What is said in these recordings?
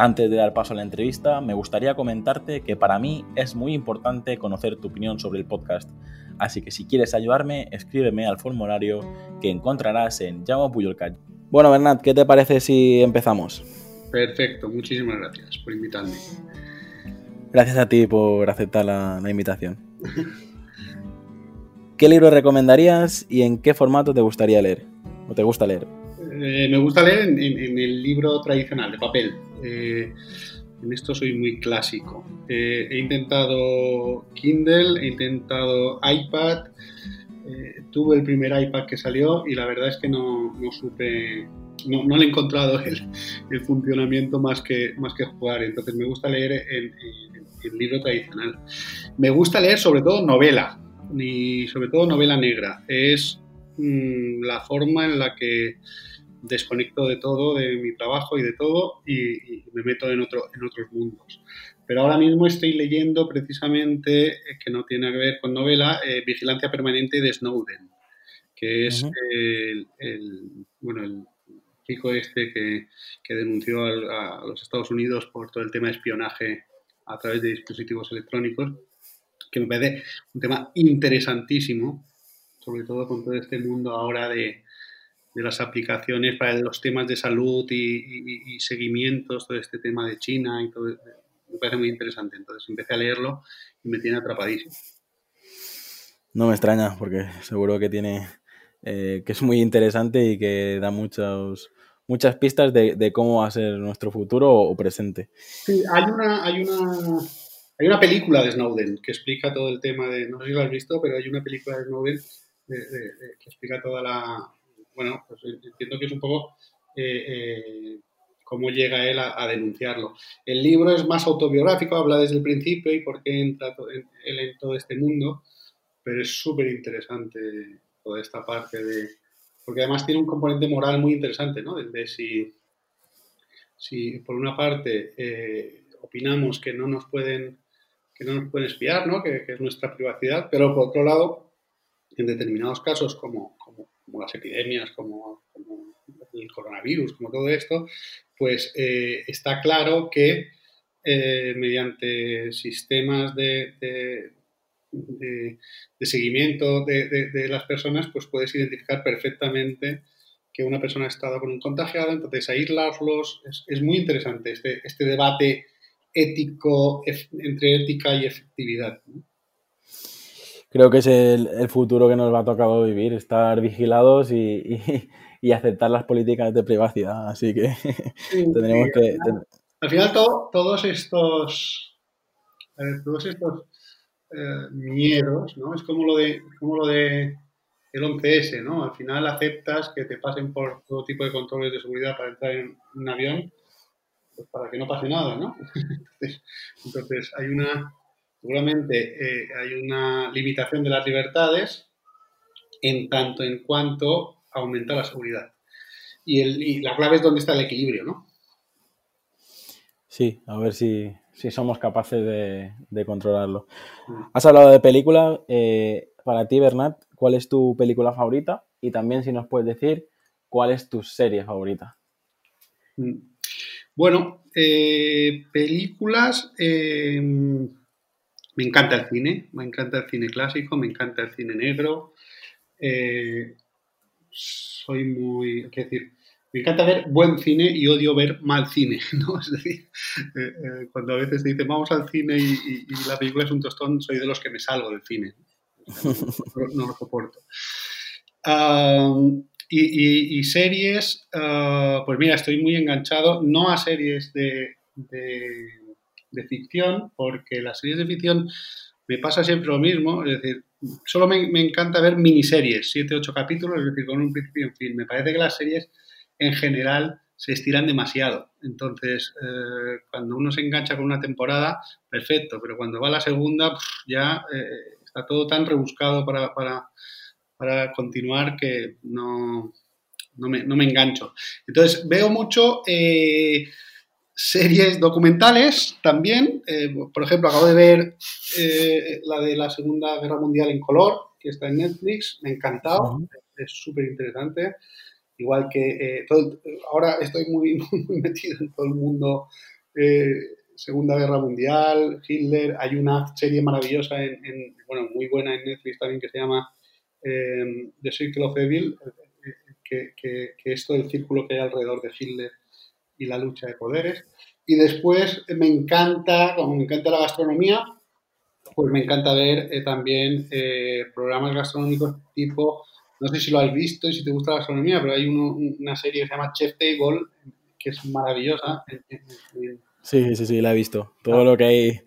Antes de dar paso a la entrevista, me gustaría comentarte que para mí es muy importante conocer tu opinión sobre el podcast. Así que si quieres ayudarme, escríbeme al formulario que encontrarás en Llamo Puyolcat. Bueno, Bernat, ¿qué te parece si empezamos? Perfecto, muchísimas gracias por invitarme. Gracias a ti por aceptar la, invitación. ¿Qué libro recomendarías y en qué formato te gustaría leer? ¿O te gusta leer? Eh, me gusta leer en, el libro tradicional, de papel. Eh, en esto soy muy clásico. Eh, he intentado Kindle, he intentado iPad. tuve el primer iPad que salió y la verdad es que no, supe, no, no, le he encontrado el, funcionamiento más que, más que jugar. Entonces me gusta leer en, el libro tradicional. Me gusta leer sobre todo novela, y sobre todo novela negra. Es mm, la forma en la que desconecto de todo, de mi trabajo y de todo, y, me meto en, otro, en otros mundos. Pero ahora mismo estoy leyendo precisamente, eh, que no tiene que ver con novela, eh, Vigilancia Permanente de Snowden, que es el, bueno, el chico este que, que denunció a, los Estados Unidos por todo el tema de espionaje a través de dispositivos electrónicos, que me parece un tema interesantísimo, sobre todo con todo este mundo ahora de, de las aplicaciones para los temas de salud y, seguimientos, todo este tema de China y todo, me parece muy interesante. Entonces empecé a leerlo y me tiene atrapadísimo. No me extraña, porque seguro que tiene, eh, que es muy interesante y que da muchos, muchas pistas de, cómo va a ser nuestro futuro o presente. Sí, hay una, hay una, hay una película de Snowden que explica todo el tema de, no sé si lo has visto, pero hay una película de Snowden que explica toda la, bueno, pues entiendo que es un poco eh, eh, cómo llega él a, denunciarlo. El libro es más autobiográfico, habla desde el principio y por qué entra él en todo este mundo, pero es súper interesante toda esta parte de... Porque además tiene un componente moral muy interesante, ¿no? De, si, si por una parte eh, opinamos que no nos pueden que no nos pueden espiar, ¿no? Que, es nuestra privacidad, pero por otro lado, en determinados casos, como, como las epidemias, como, el coronavirus, como todo esto, pues eh, está claro que eh, mediante sistemas de, de, seguimiento de, las personas, pues puedes identificar perfectamente que una persona ha estado con un contagiado, entonces aislarlos, es, es muy interesante este, este debate ético entre ética y efectividad creo que es el, futuro que nos va a tocar vivir, estar vigilados y, aceptar las políticas de privacidad. Así que tendremos que... Al final todos estos, todos estos eh, miedos, ¿no? Es como lo de, como lo de el 11S, ¿no? Al final aceptas que te pasen por todo tipo de controles de seguridad para entrar en un avión, pues para que no pase nada, ¿no? entonces hay una seguramente eh, hay una limitación de las libertades en tanto en cuanto aumenta la seguridad. Y, la clave es dónde está el equilibrio, ¿no? Sí, a ver si, somos capaces de, controlarlo. Mm. Has hablado de película. Eh, para ti, Bernat, ¿cuál es tu película favorita? Y también si nos puedes decir cuál es tu serie favorita. Mm. Bueno, eh, películas. Me encanta el cine, me encanta el cine clásico, me encanta el cine negro. Eh, soy muy, qué decir, me encanta ver buen cine y odio ver mal cine. Es decir, eh, eh, cuando a veces te dicen vamos al cine y, la película es un tostón, soy de los que me salgo del cine. No, lo soporto. y, series, ah, pues mira, estoy muy enganchado, no a series de ficción, porque las series de ficción me pasa siempre lo mismo, es decir, solo me, encanta ver miniseries, 7, 8 capítulos, es decir, con un principio y un fin. Me parece que las series en general se estiran demasiado. Entonces, eh, cuando uno se engancha con una temporada, perfecto, pero cuando va la segunda, ya eh, está todo tan rebuscado para, para, continuar que no, no, me, no, me, engancho. Entonces, veo mucho eh, series documentales también. por ejemplo, acabo de ver la de la Segunda Guerra Mundial en color, que está en Netflix, me ha encantado, es súper interesante igual que eh, ahora estoy muy, muy, metido en todo el mundo, eh, Segunda Guerra Mundial, Hitler, hay una serie maravillosa, en, bueno, muy buena en Netflix también que se llama The Circle of Evil, que, que, que, es todo el círculo que hay alrededor de Hitler y la lucha de poderes. Y después me encanta, como me encanta la gastronomía, pues me encanta ver eh, también programas gastronómicos tipo no sé si lo has visto y si te gusta la gastronomía, pero hay una serie que se llama Chef Table, que es maravillosa. Sí, sí, sí, la he visto. Todo ah. lo que hay,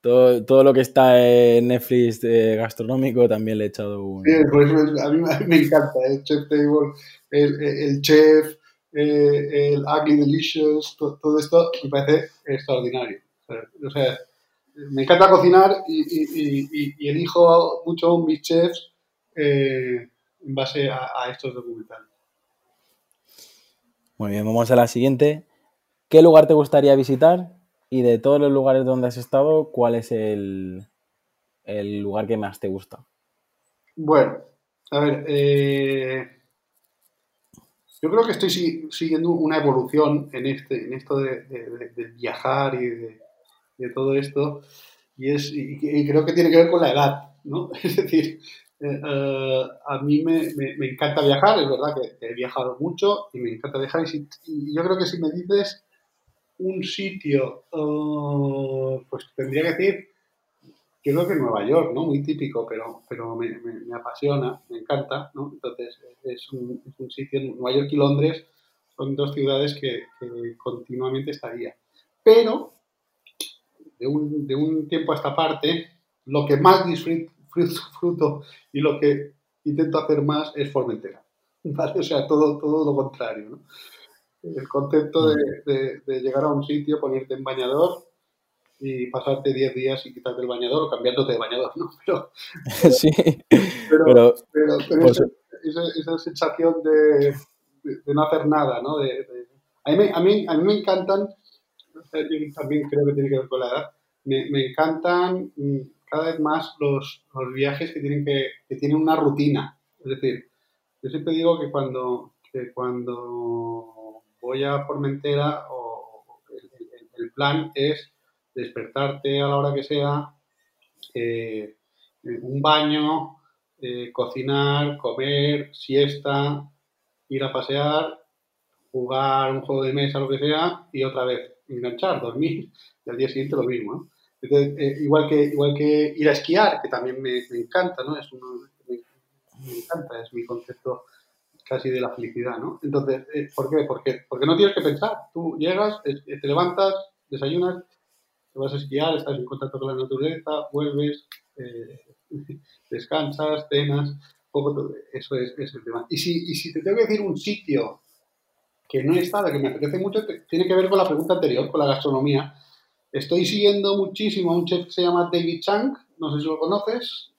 todo, todo, lo que está en Netflix gastronómico también le he echado un... Sí, pues, a, mí, me encanta el ¿eh? Chef Table, el, el chef, eh, el Ugly Delicious, todo, esto me parece extraordinario. O sea, me encanta cocinar y, y, y, y elijo mucho mis chefs eh, en base a, estos documentales. Muy bien, vamos a la siguiente. ¿Qué lugar te gustaría visitar? Y de todos los lugares donde has estado, ¿cuál es el, lugar que más te gusta? Bueno, a ver, eh, yo creo que estoy siguiendo una evolución en, este, en esto de, viajar y de, todo esto, y, es, y, creo que tiene que ver con la edad, ¿no? Es decir, eh, a mí me, encanta viajar, es verdad que, he viajado mucho y me encanta viajar. Y, yo creo que si me dices un sitio, eh, pues tendría que decir, creo que Nueva York, ¿no? Muy típico, pero, pero me, apasiona, me encanta, ¿no? Entonces, es un, es sitio, Nueva York y Londres son dos ciudades que, continuamente estaría. Pero, de un, de un tiempo a esta parte, lo que más disfruto fruto y lo que intento hacer más es Formentera. O sea, todo, todo lo contrario. ¿no? El concepto de, llegar a un sitio, ponerte en bañador y pasarte 10 días y quitarte el bañador o cambiándote de bañador, ¿no? Pero, sí, pero, pero, pues esa, sensación de, no hacer nada, ¿no? a, mí, a, mí, a mí me encantan, también creo que tiene que ver con la edad, me, me encantan mm, cada vez más los, los viajes que tienen, que, que, tienen una rutina. Es decir, yo siempre digo que cuando, que cuando voy a Formentera o el, plan es despertarte a la hora que sea, eh, un baño, eh, cocinar, comer, siesta, ir a pasear, jugar un juego de mesa, lo que sea, y otra vez enganchar, dormir, y al día siguiente lo mismo. Eh, igual, que, igual que ir a esquiar, que también me, encanta, ¿no? Es me, encanta, es mi concepto casi de la felicidad, ¿no? Entonces, ¿por qué? Porque, porque no tienes que pensar. Tú llegas, te levantas, desayunas, te vas a esquiar, estás en contacto con la naturaleza, vuelves, eh, descansas, cenas, poco eso es, el tema. Y si, y si te tengo que decir un sitio que no he estado, que me apetece mucho, tiene que ver con la pregunta anterior, con la gastronomía. Estoy siguiendo muchísimo a un chef que se llama David Chang, no sé si lo conoces.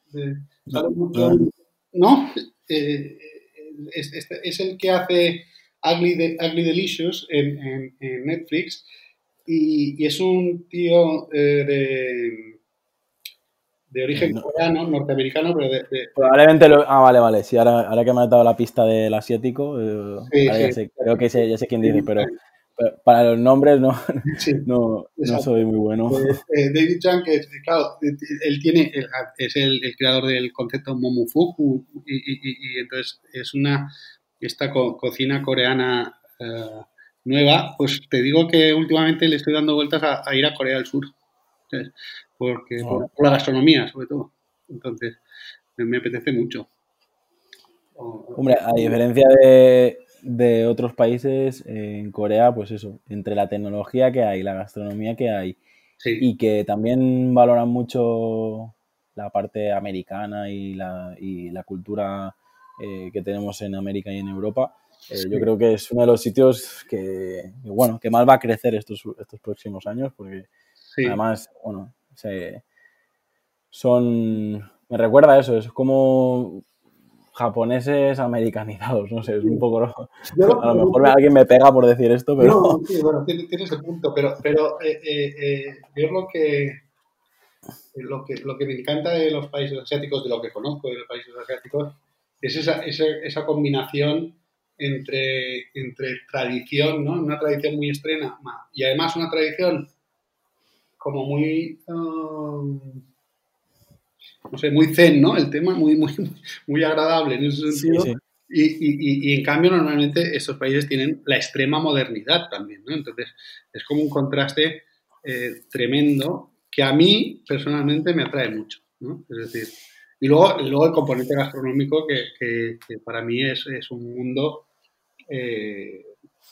no. Eh, es, el que hace Ugly, Delicious en, Netflix y, es un tío eh, de, de origen coreano, norteamericano, pero de, Probablemente lo... Ah, vale, vale. Sí, ahora, ahora que me has dado la pista del asiático, eh, creo que sé, ya sé quién dice, pero para los nombres no, no, no, soy muy bueno. Eh, eh, David Chang, que claro, él tiene, es el, creador del concepto Momofuku y, y, y, entonces es una, esta cocina coreana nueva, pues te digo que últimamente le estoy dando vueltas a, ir a Corea del Sur, porque oh. por, la gastronomía sobre todo. Entonces, me apetece mucho. Hombre, a diferencia de, de otros países, en Corea, pues eso, entre la tecnología que hay, la gastronomía que hay, y que también valoran mucho la parte americana y la, y la cultura eh, que tenemos en América y en Europa, Eh, yo creo que es uno de los sitios que, bueno, que más va a crecer estos, estos próximos años, porque además, bueno, son, me recuerda a eso, es como japoneses americanizados, no sé, es un poco... a lo mejor alguien me pega por decir esto, pero... No, sí, bueno, tiene, ese punto, pero, pero eh, eh, eh, yo lo que, lo que, lo que me encanta de los países asiáticos, de lo que conozco de los países asiáticos, es esa, esa, esa combinación entre, entre tradición, ¿no? Una tradición muy estrena y además una tradición como muy... Um, no sé, muy zen, ¿no? El tema muy, muy, muy agradable en ese sentido. Y, y, y, en cambio, normalmente estos países tienen la extrema modernidad también, ¿no? Entonces, es como un contraste eh, tremendo que a mí personalmente me atrae mucho, ¿no? Es decir, y luego, luego el componente gastronómico que, que, para mí es, es un mundo eh,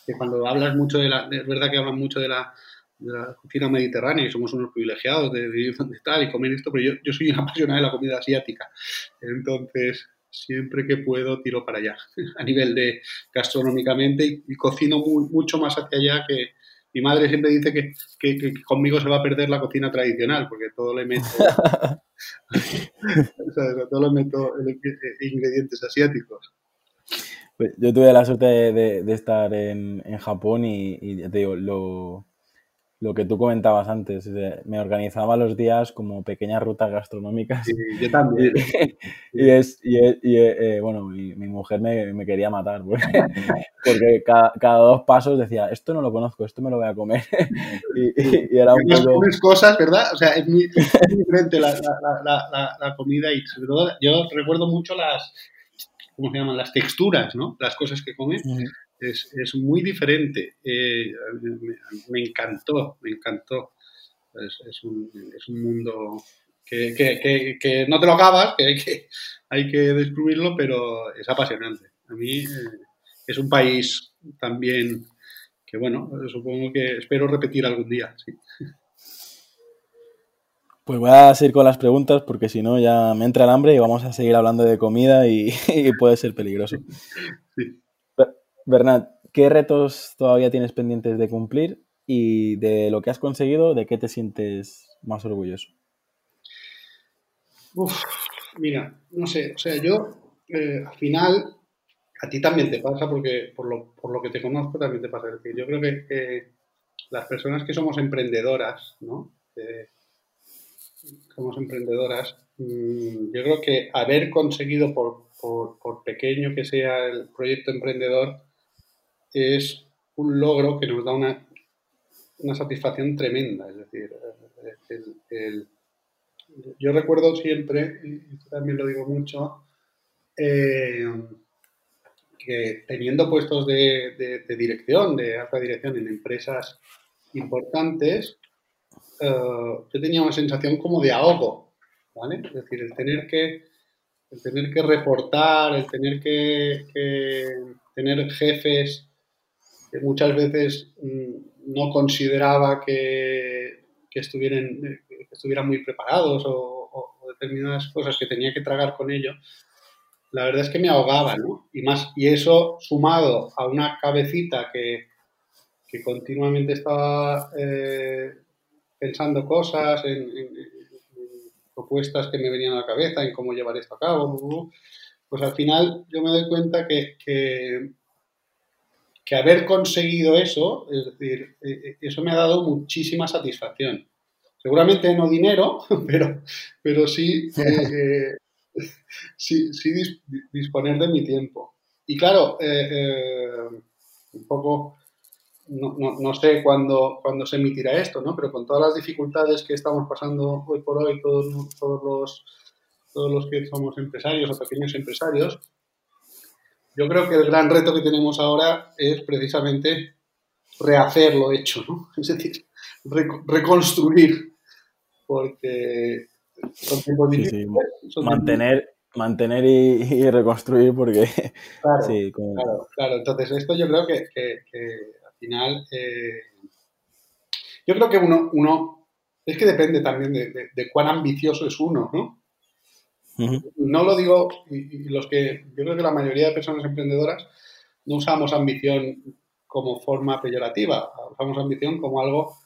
que cuando hablas mucho de la, es verdad que hablan mucho de la, de la cocina mediterránea y somos unos privilegiados de vivir donde está y comer esto, pero yo, yo soy una apasionada de la comida asiática. Entonces, siempre que puedo tiro para allá, a nivel de gastronómicamente y, cocino mucho más hacia allá que mi madre siempre dice que, que, conmigo se va a perder la cocina tradicional porque todo le meto, todo le meto ingredientes asiáticos. Pues yo tuve la suerte de, de, estar en, en Japón y, y te digo, lo, lo que tú comentabas antes, me organizaba los días como pequeñas rutas gastronómicas. Sí, yo también. y, es, y, eh, bueno, mi, mujer me, quería matar, porque, cada, dos pasos decía, esto no lo conozco, esto me lo voy a comer. y, era un poco... cosas, ¿verdad? O sea, es muy, diferente la, la, la, comida y sobre todo yo recuerdo mucho las, ¿cómo se llaman? Las texturas, ¿no? Las cosas que comen es, es muy diferente. Eh, me, encantó, me encantó. Es, es, un, es un, mundo que, que, que, no te lo acabas, que hay que, hay que descubrirlo, pero es apasionante. A mí eh, es un país también que, bueno, supongo que espero repetir algún día. Sí. Pues voy a seguir con las preguntas porque si no ya me entra el hambre y vamos a seguir hablando de comida y, y puede ser peligroso. Sí. Bernat, ¿qué retos todavía tienes pendientes de cumplir y de lo que has conseguido, de qué te sientes más orgulloso? Uf, mira, no sé, o sea, yo eh, al final, a ti también te pasa, porque por lo, por lo que te conozco también te pasa. yo creo que, las personas que somos emprendedoras, ¿no? Somos emprendedoras, mm, yo creo que haber conseguido, por, pequeño que sea el proyecto emprendedor, es un logro que nos da una, una satisfacción tremenda. Es decir, el, yo recuerdo siempre, y también lo digo mucho, eh, que teniendo puestos de, dirección, de alta dirección en empresas importantes, eh, yo tenía una sensación como de ahogo, ¿vale? Es decir, el tener que, el tener que reportar, el tener que, que tener jefes que muchas veces mm, no consideraba que, estuvieran, muy preparados o, determinadas cosas que tenía que tragar con ello, la verdad es que me ahogaba, ¿no? Y, más, y eso sumado a una cabecita que, continuamente estaba eh, pensando cosas, en, propuestas que me venían a la cabeza, en cómo llevar esto a cabo, pues al final yo me doy cuenta que que haber conseguido eso, es decir, eh, eh, eso me ha dado muchísima satisfacción. Seguramente no dinero, pero, pero sí, eh, sí, disponer de mi tiempo. Y claro, un poco, no, sé cuándo, cuándo, se emitirá esto, ¿no? pero con todas las dificultades que estamos pasando hoy por hoy, todos, todos, los, todos los que somos empresarios o pequeños empresarios, yo creo que el gran reto que tenemos ahora es precisamente rehacer lo hecho, ¿no? Es decir, reconstruir, porque son tiempos difíciles. mantener, mantener y, reconstruir, porque... Claro, claro, Entonces, esto yo creo que, final... Eh, yo creo que uno, uno... Es que depende también de cuán ambicioso es uno, ¿no? No lo digo, y, los que, yo creo que la mayoría de personas emprendedoras no usamos ambición como forma peyorativa, usamos ambición como algo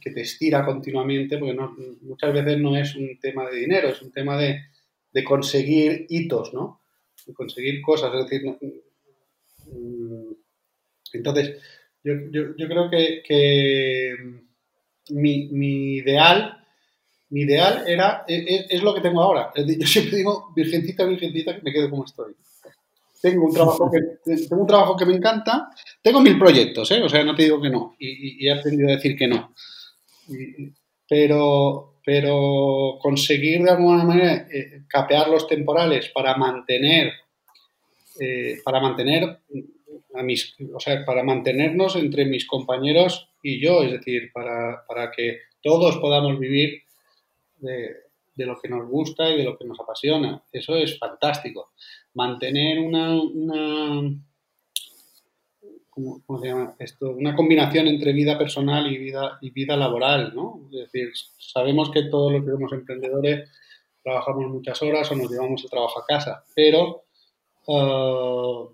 que te estira continuamente, porque muchas veces no es un tema de dinero, es un tema de, conseguir hitos, ¿no? De conseguir cosas, es decir, mm, entonces, yo, creo que, mi, ideal, mi ideal era, e, e, es, lo que tengo ahora. Yo siempre digo, virgencita, virgencita, que me quede como estoy. Tengo un trabajo que, tengo un trabajo que me encanta, tengo mil proyectos, ¿eh? o sea, no te digo que no, y, he aprendido a decir que no. pero, pero conseguir de alguna manera eh, capear los temporales para mantener, eh, para mantener para mantenernos entre mis compañeros y yo, es decir, para, que todos podamos vivir de, lo que nos gusta y de lo que nos apasiona. Eso es fantástico. Mantener una, una ¿cómo, se llama esto? Una combinación entre vida personal y vida, y vida laboral, ¿no? Es decir, sabemos que todos los que somos emprendedores trabajamos muchas horas o nos llevamos el trabajo a casa, pero uh,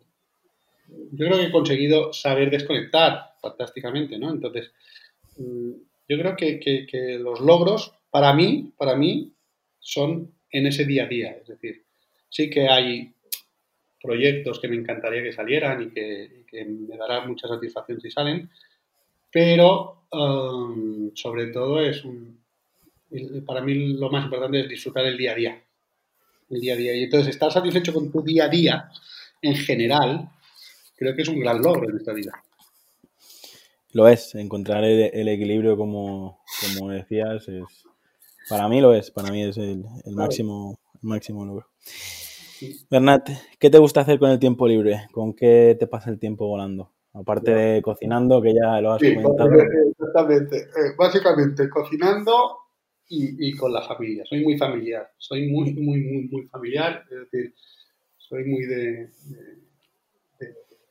yo creo que he conseguido saber desconectar fantásticamente, ¿no? Entonces, mm, yo creo que, los logros, para mí, para mí, son en ese día a día. Es decir, sí que hay proyectos que me encantaría que salieran y que, me dará mucha satisfacción si salen, pero um, sobre todo es un, para mí lo más importante es disfrutar el día a día. El día a día. Y entonces estar satisfecho con tu día a día en general creo que es un gran logro en esta vida. Lo es, encontrar el, equilibrio como, como, decías, es, para mí lo es, para mí es el, máximo, máximo logro. Bernat, ¿qué te gusta hacer con el tiempo libre? ¿Con qué te pasa el tiempo volando? Aparte de cocinando, que ya lo has comentado. Exactamente. Eh, básicamente, cocinando y, con la familia. Soy muy familiar. Soy muy, muy, muy, muy familiar. Es decir, soy muy de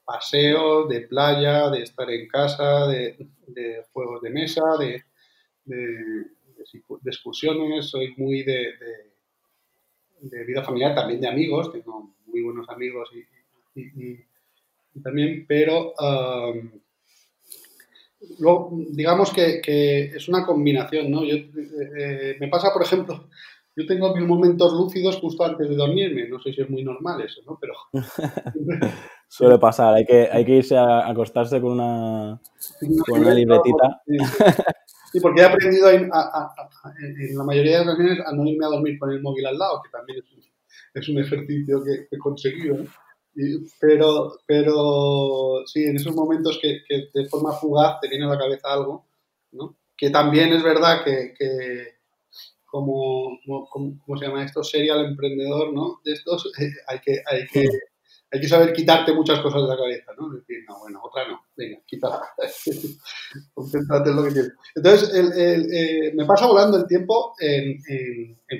paseo, de playa, de estar en casa, de, juegos de mesa, de, excursiones, soy muy de, vida familiar, también de amigos, tengo muy buenos amigos y, también, pero digamos que, es una combinación, ¿no? Yo, eh, eh, me pasa, por ejemplo, yo tengo mis momentos lúcidos justo antes de dormirme, no sé si es muy normal eso, ¿no? Pero... Suele pasar, hay que, hay que irse a acostarse con una, con una libretita. Sí, porque he aprendido en la mayoría de las ocasiones a no irme a dormir con el móvil al lado, que también es un, ejercicio que, he conseguido. pero, pero sí, en esos momentos que, de forma fugaz te viene a la cabeza algo, ¿no? que también es verdad que, como, como, se llama esto? Serial emprendedor, ¿no? De estos, hay, que, saber quitarte muchas cosas de la cabeza, ¿no? Decir, no, bueno, otra no, venga, quítala. Concéntrate en lo que quieres. Entonces, eh, me pasa volando el tiempo en,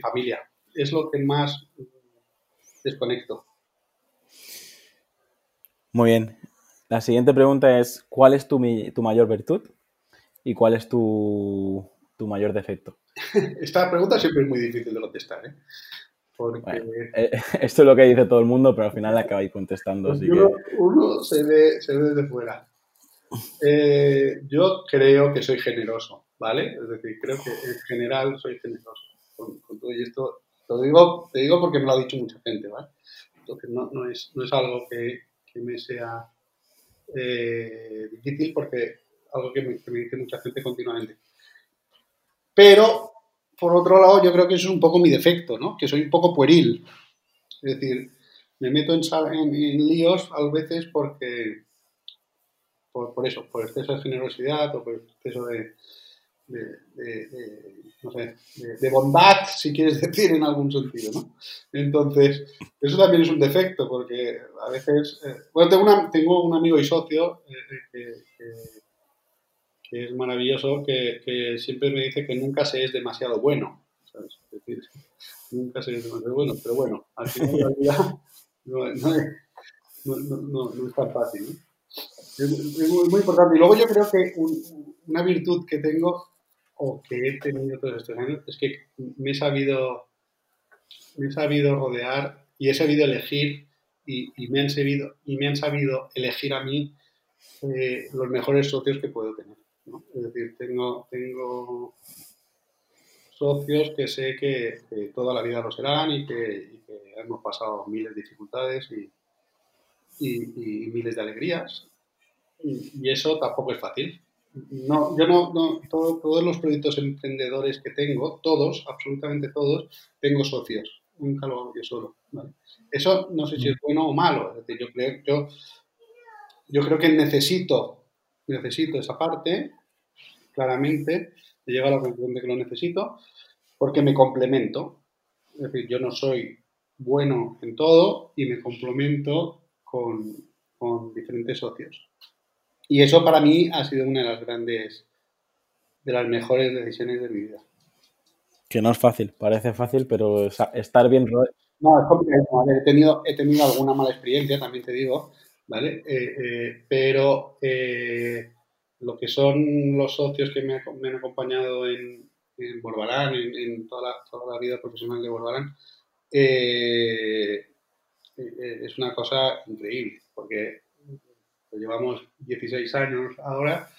familia. Es lo que más desconecto. Muy bien. La siguiente pregunta es, ¿cuál es tu, mayor virtud y cuál es tu mayor defecto? Esta pregunta siempre es muy difícil de contestar. ¿eh? Eh, esto es lo que dice todo el mundo, pero al final acabáis contestando. uno, se, ve, se ve desde fuera. Eh, yo creo que soy generoso, ¿vale? Es decir, creo que en general soy generoso con, todo y esto. Te digo, te digo porque me lo ha dicho mucha gente, ¿vale? Entonces no, no, es, no es algo que, que me sea eh, difícil porque algo que me, que me dice mucha gente continuamente. Pero por otro lado, yo creo que eso es un poco mi defecto, ¿no? Que soy un poco pueril. Es decir, me meto en, en, líos a veces porque, por, eso, por exceso de generosidad o por exceso de, no sé, de, bondad, si quieres decir, en algún sentido, ¿no? Entonces, eso también es un defecto porque a veces, eh, bueno, tengo, un amigo y socio eh, que que es maravilloso, que, siempre me dice que nunca se es demasiado bueno. Es decir, nunca se es demasiado bueno, pero bueno, al final la vida no, es tan fácil. Es, muy, importante. Y luego yo creo que una virtud que tengo, o que he tenido todos estos años, es que me he sabido, me he sabido rodear y he sabido elegir y, me han sabido, y me han sabido elegir a mí eh, los mejores socios que puedo tener. Es decir, tengo, tengo socios que sé que, toda la vida lo serán y que, hemos pasado miles de dificultades y, miles de alegrías. Y, eso tampoco es fácil. No, yo no, no todos los proyectos emprendedores que tengo, todos, absolutamente todos, tengo socios. Nunca lo hago yo solo. Eso no sé si es bueno o malo. Es decir, yo creo, yo, yo creo que necesito, necesito esa parte, claramente, he llegado a la conclusión de que lo necesito, porque me complemento. Es decir, yo no soy bueno en todo y me complemento con, con diferentes socios. Y eso para mí ha sido una de las grandes, de las mejores decisiones de mi vida. Que no es fácil, parece fácil, pero estar bien... No, es complicado. He tenido, he tenido alguna mala experiencia, también te digo, ¿vale? Eh, eh, pero eh, lo que son los socios que me, han acompañado en, en en, toda, la, toda, la, vida profesional de Borbarán, es una cosa increíble, porque llevamos 16 años ahora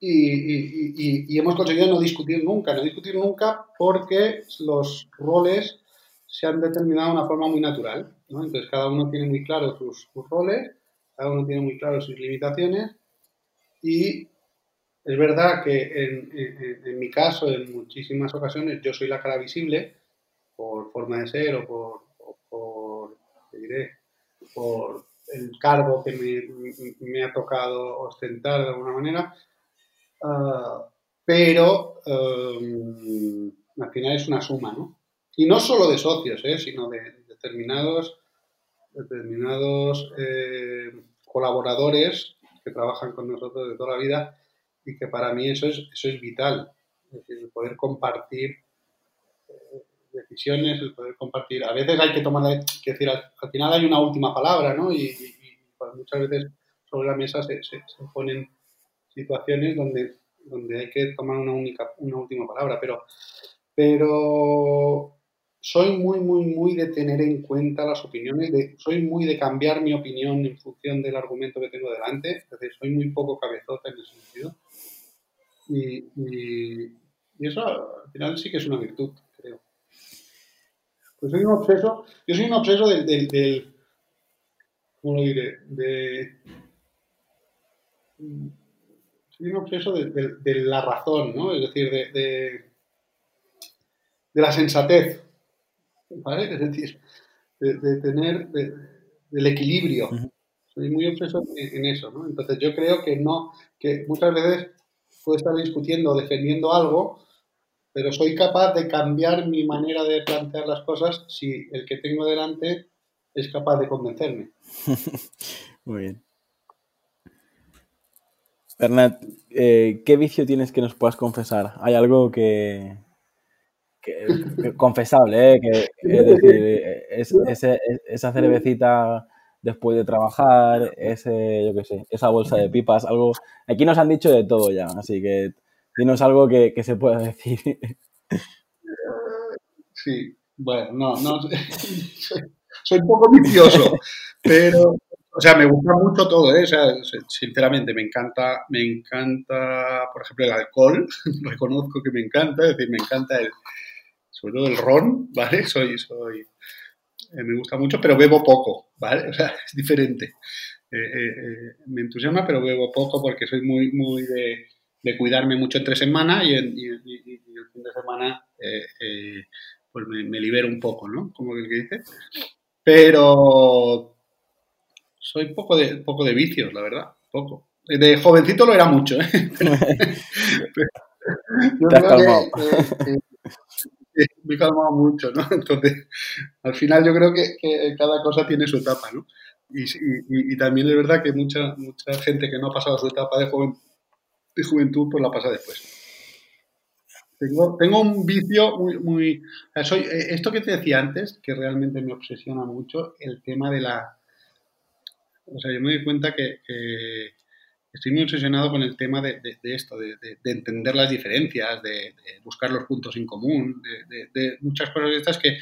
y, y, hemos conseguido no discutir nunca, no discutir nunca porque los roles se han determinado de una forma muy natural. ¿no? Entonces cada uno tiene muy claro sus, roles, cada uno tiene muy claro sus limitaciones y es verdad que en, mi caso, en muchísimas ocasiones, yo soy la cara visible por forma de ser o por, por, el cargo que me, me, ha tocado ostentar de alguna manera, Ah, pero em, al final es una suma, ¿no? Y no solo de socios, ¿eh? sino de determinados, determinados eh, colaboradores que trabajan con nosotros de toda la vida y que para mí eso es, eso es vital, es decir, el poder compartir eh, decisiones, el poder compartir. A veces hay que tomar, que decir, al, final hay una última palabra, ¿no? Y, pues, muchas veces sobre la mesa se, se ponen situaciones donde, donde hay que tomar una, única, una última palabra, pero, pero soy muy, muy, muy de tener en cuenta las opiniones, soy muy de cambiar mi opinión en función del argumento que tengo delante, es decir, soy muy poco cabezota en ese sentido. Y, eso al final sí que es una virtud, creo. Pues soy un obseso, yo soy un obseso del ¿cómo lo diré? De, soy un obseso de, la razón, ¿no? Es decir, de, de, la sensatez, ¿vale? Es decir, de, tener del equilibrio. Soy muy obseso en, eso, ¿no? Entonces yo creo que no, que muchas veces puedo estar discutiendo o defendiendo algo, pero soy capaz de cambiar mi manera de plantear las cosas si el que tengo delante es capaz de convencerme. muy bien. Bernat, eh, ¿qué vicio tienes que nos puedas confesar? ¿Hay algo que, confesable, ¿eh? que, es decir, esa cervecita después de trabajar, ese, yo qué sé, esa bolsa de pipas, algo. Aquí nos han dicho de todo ya, así que dinos algo que, se pueda decir. Sí, bueno, no, no, soy, soy un poco vicioso, pero o sea, me gusta mucho todo, ¿eh? O sea, sinceramente, me encanta, me encanta, por ejemplo, el alcohol, reconozco que me encanta, es decir, me encanta el, sobre todo el ron, ¿vale? Soy, soy, eh, me gusta mucho, pero bebo poco, ¿vale? O sea, es diferente. Eh, eh, me entusiasma, pero bebo poco porque soy muy, muy de, cuidarme mucho entre semana y, el fin de semana pues me, me, libero un poco, ¿no? Como el que dice. Pero soy poco de, poco de vicios, la verdad, poco. De jovencito lo era mucho, ¿eh? Yo creo que, me he calmado mucho, ¿no? Entonces, al final yo creo que, cada cosa tiene su etapa, ¿no? Y, también es verdad que mucha, mucha gente que no ha pasado su etapa de, juventud, pues la pasa después. Tengo, tengo un vicio muy... muy soy, eh, esto que te decía antes, que realmente me obsesiona mucho, el tema de la, o sea, yo me doy cuenta que, estoy muy obsesionado con el tema de, esto, de, entender las diferencias, de, buscar los puntos en común, de, muchas cosas de estas que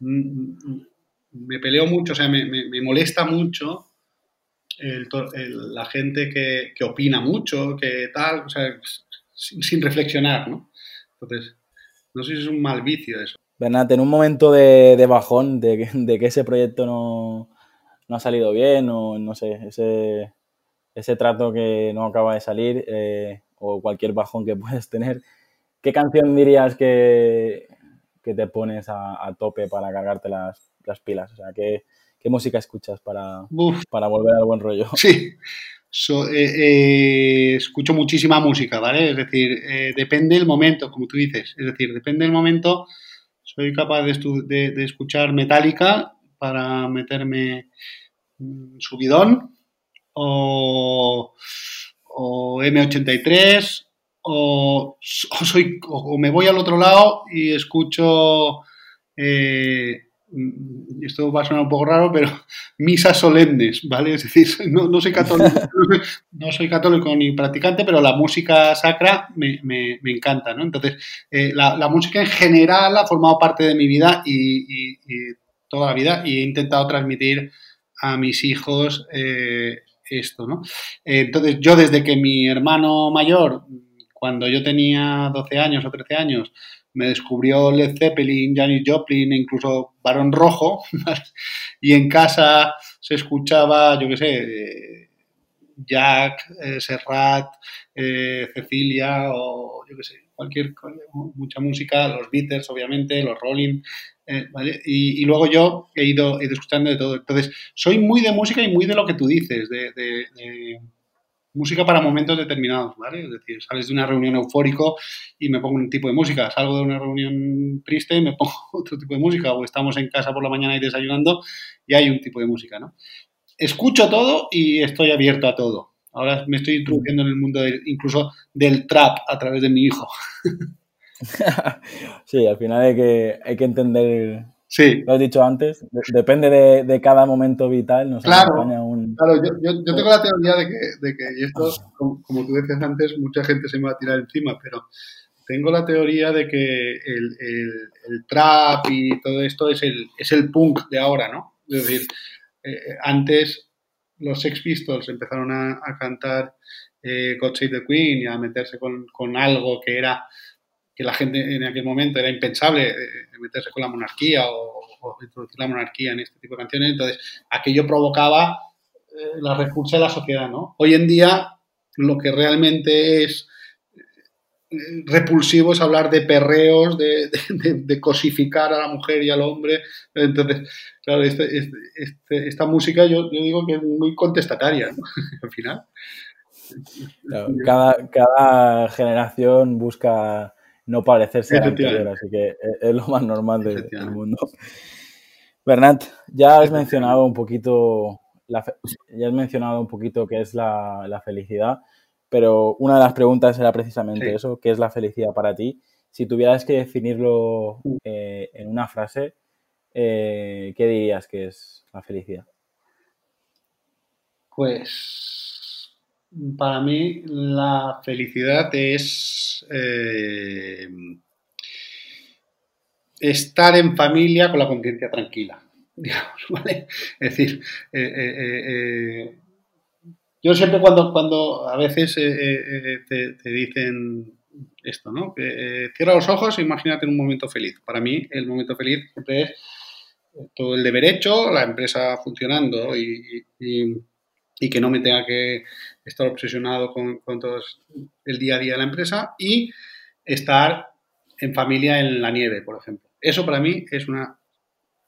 mm, me peleo mucho, o sea, me, molesta mucho la gente que, opina mucho, que tal, o sea, sin, reflexionar, ¿no? Entonces, no sé si es un mal vicio eso. Bernat, en un momento de, bajón, de, que ese proyecto no, no, ha salido bien o no sé, ese, ese trato que no acaba de salir eh, o cualquier bajón que puedes tener, ¿qué canción dirías que, que te pones a, tope para cargarte las, las pilas? O sea, ¿qué, qué música escuchas para, para volver al buen rollo? Sí, eh, eh, escucho muchísima música, ¿vale? Es decir, eh, depende el momento, como tú dices. Es decir, depende el momento. Soy capaz de, de, escuchar Metallica para meterme subidón o, o M83 o, soy, o me voy al otro lado y escucho, eh, esto va a sonar un poco raro, pero misas solemnes, ¿vale? Es decir, no, soy, católico, no soy católico ni practicante, pero la música sacra me, encanta, ¿no? Entonces, eh, la, música en general ha formado parte de mi vida y, toda la vida y he intentado transmitir a mis hijos eh, esto, ¿no? Entonces, yo desde que mi hermano mayor cuando yo tenía 12 años o 13 años, me descubrió Led Zeppelin, Janis Joplin e incluso Barón Rojo, y en casa se escuchaba, yo qué sé, Jack, eh, Serrat, eh, Cecilia o yo qué sé, cualquier, mucha música, los Beatles obviamente, los Rolling, eh, y, luego yo he ido, he ido escuchando de todo. Entonces, soy muy de música y muy de lo que tú dices, de música para momentos determinados, ¿vale? Es decir, sales de una reunión eufórico y me pongo un tipo de música, salgo de una reunión triste y me pongo otro tipo de música, o estamos en casa por la mañana y desayunando y hay un tipo de música, ¿no? Escucho todo y estoy abierto a todo. Ahora me estoy introduciendo en el mundo incluso del trap a través de mi hijo. sí, al final hay que, hay que entender Sí. Lo has dicho antes, depende de, cada momento vital. Nos claro, un... claro yo, tengo la teoría de que, de que y esto, como, tú decías antes, mucha gente se me va a tirar encima, pero tengo la teoría de que el, el, trap y todo esto es el, es el punk de ahora, ¿no? Es decir, eh, antes los Sex Pistols empezaron a, cantar eh, God Save the Queen y a meterse con, con algo que era que la gente en aquel momento era impensable eh, meterse con la monarquía o, introducir la monarquía en este tipo de canciones, entonces aquello provocaba eh, la repulsa de la sociedad, ¿no? Hoy en día lo que realmente es eh, repulsivo es hablar de perreos, de, cosificar a la mujer y al hombre. Entonces, claro, este, este, este, esta música yo, digo que es muy contestataria, ¿no? al final. cada, cada generación busca no parecerse al anterior, así que es lo más normal del, mundo. Bernat, ya has mencionado un poquito, ya has mencionado un poquito qué es la, felicidad, pero una de las preguntas era precisamente eso, ¿qué es la felicidad para ti? Si tuvieras que definirlo mm. eh, en una frase, eh, ¿qué dirías que es la felicidad? Pues para mí la felicidad es eh, estar en familia con la conciencia tranquila, digamos. Es decir, eh, eh, yo siempre cuando, cuando a veces te, dicen esto, ¿no? Cierra los ojos e imagínate un momento feliz. Para mí el momento feliz siempre es todo el deber hecho, la empresa funcionando y que no me tenga que estar obsesionado con, todo el día a día de la empresa y estar en familia en la nieve, por ejemplo. Eso para mí es una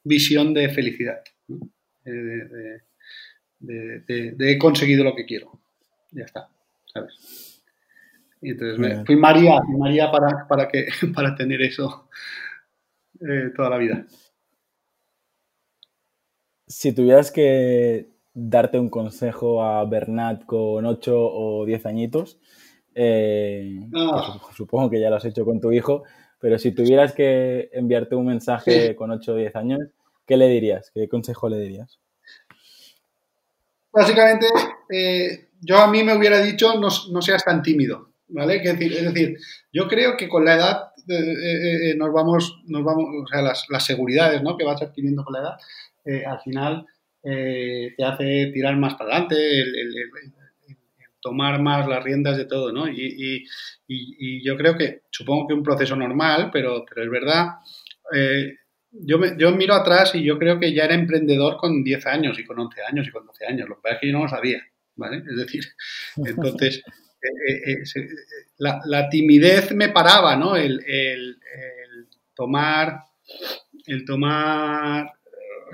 visión de felicidad, de, he conseguido lo que quiero. Ya está, ¿sabes? Y entonces me, fui María, María para, para, que, para tener eso eh, toda la vida. Si tuvieras que darte un consejo a Bernat con 8 o 10 añitos, eh, ah. supongo que ya lo has hecho con tu hijo, pero si tuvieras que enviarte un mensaje con 8 o 10 años, ¿qué le dirías? ¿Qué consejo le dirías? Básicamente, eh, yo a mí me hubiera dicho no, seas tan tímido, ¿vale? Es decir, es decir, yo creo que con la edad eh, nos vamos, nos vamos, o sea, las, las seguridades ¿no? que vas adquiriendo con la edad, al final te hace tirar más para adelante, el, tomar más las riendas de todo, ¿no? Y, yo creo que, supongo que un proceso normal, pero, pero es verdad, yo, me, yo miro atrás y yo creo que ya era emprendedor con 10 años y con 11 años y con 12 años. Lo que pasa es que yo no lo sabía, ¿vale? Es decir, entonces, eh, eh, eh, la, timidez me paraba, ¿no? El, tomar, el tomar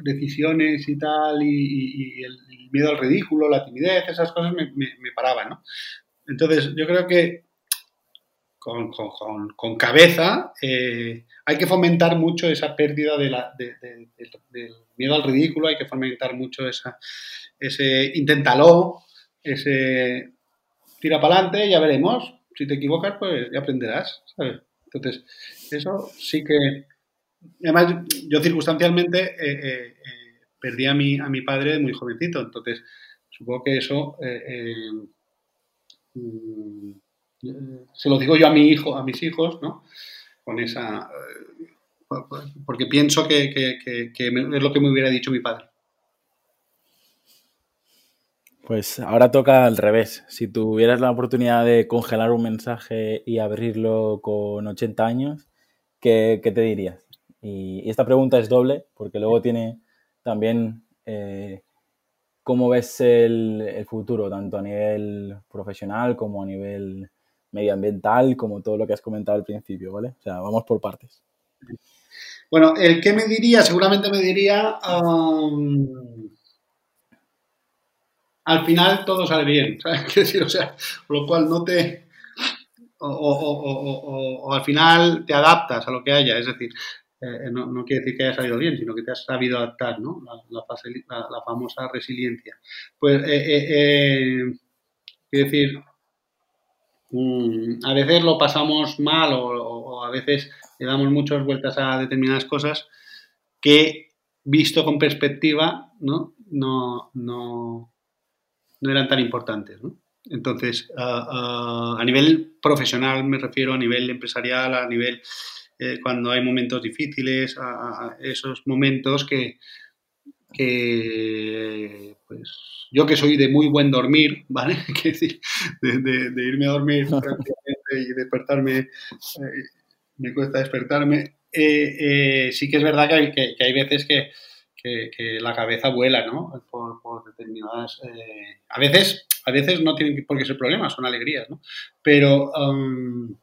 decisiones y tal, y, el, miedo al ridículo, la timidez, esas cosas me, me, paraban, ¿no? Entonces, yo creo que con, cabeza hay que fomentar mucho esa pérdida del miedo al ridículo, hay que fomentar mucho esa, ese inténtalo, ese tira para adelante, ya veremos. Si te equivocas, pues ya aprenderás. Entonces, eso sí que... Además, yo circunstancialmente eh, eh, eh, perdí a mi, a mi padre muy jovencito, entonces supongo que eso mm, se lo digo yo a mi hijo, a mis hijos, ¿no? Con esa... porque pienso que, que es lo que me hubiera dicho mi padre. Pues ahora toca al revés. Si tuvieras la oportunidad de congelar un mensaje y abrirlo con 80 años, ¿qué, te dirías? Y, esta pregunta es doble, porque luego tiene también eh, cómo ves el, futuro, tanto a nivel profesional como a nivel medioambiental, como todo lo que has comentado al principio, ¿vale? O sea, vamos por partes. Bueno, el que me diría, seguramente me diría... Um, al final todo sale bien, ¿sabes? decir, o sea, lo cual no te... O, al final te adaptas a lo que haya, es decir, eh, no, quiere decir que haya salido bien, sino que te has sabido adaptar, ¿no? La, famosa resiliencia. Pues, eh, eh, quiere decir, mm, a veces lo pasamos mal o, a veces le damos muchas vueltas a determinadas cosas que, visto con perspectiva, ¿no? No, no, no eran tan importantes. ¿no? Entonces, a nivel profesional me refiero, a nivel empresarial, a nivel eh, cuando hay momentos difíciles, a, esos momentos que, pues, yo que soy de muy buen dormir, ¿vale? decir, de, irme a dormir y despertarme, eh, me cuesta despertarme. Eh, sí que es verdad que hay, que hay veces que, que, la cabeza vuela, ¿no? Por, determinadas... Eh, a, veces, a veces no tienen por qué ser problemas, son alegrías, ¿no? Pero um,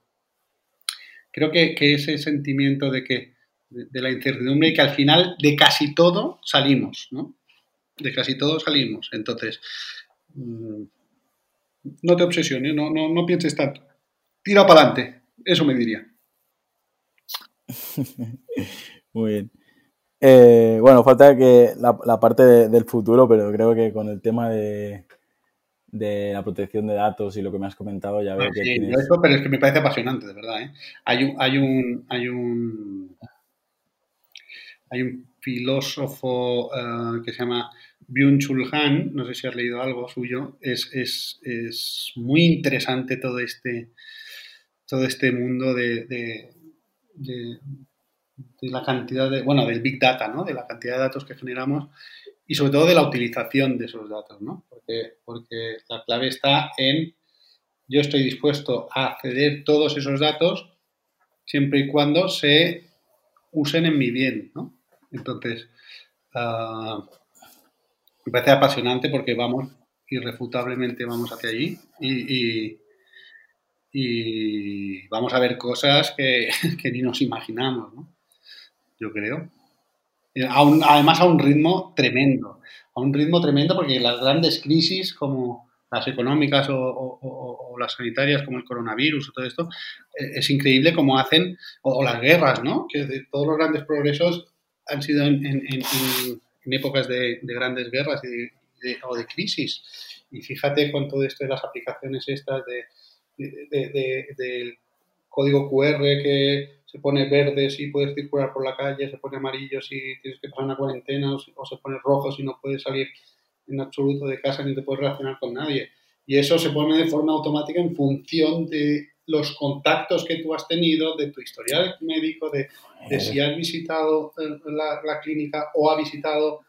creo que, ese sentimiento de que de, la incertidumbre y que al final de casi todo salimos, ¿no? De casi todo salimos. Entonces, mm, no te obsesiones, no, no, no pienses tanto. Tira para adelante, eso me diría. Muy bien. Eh, bueno, falta que la, parte del futuro, pero creo que con el tema de, la protección de datos y lo que me has comentado ya veo que sí, pero es que me parece apasionante, de verdad. ¿eh? Hay un, hay un, hay un, hay un filósofo eh, que se llama Byung-Chul Han, no sé si has leído algo suyo, es, es, es muy interesante todo este, todo este mundo de de la cantidad de, bueno, del Big Data, ¿no? De la cantidad de datos que generamos y sobre todo de la utilización de esos datos, ¿no? Porque, porque la clave está en yo estoy dispuesto a acceder todos esos datos siempre y cuando se usen en mi bien, ¿no? Entonces, uh, me parece apasionante porque vamos, irrefutablemente vamos hacia allí y, y, vamos a ver cosas que, que ni nos imaginamos, ¿no? yo creo. Eh, además a un ritmo tremendo, a un ritmo tremendo porque las grandes crisis como las económicas o, las sanitarias como el coronavirus o todo esto, eh, es increíble cómo hacen, o, las guerras, ¿no? Que todos los grandes progresos han sido en, épocas de, grandes guerras o de crisis. Y fíjate con todo esto de las aplicaciones estas de, del código QR que se pone verde si puedes circular por la calle, se pone amarillo si tienes que pasar una cuarentena o, se pone rojo si no puedes salir en absoluto de casa ni te puedes relacionar con nadie. Y eso se pone de forma automática en función de los contactos que tú has tenido, de tu historial médico, de, si has visitado eh, la, clínica o ha visitado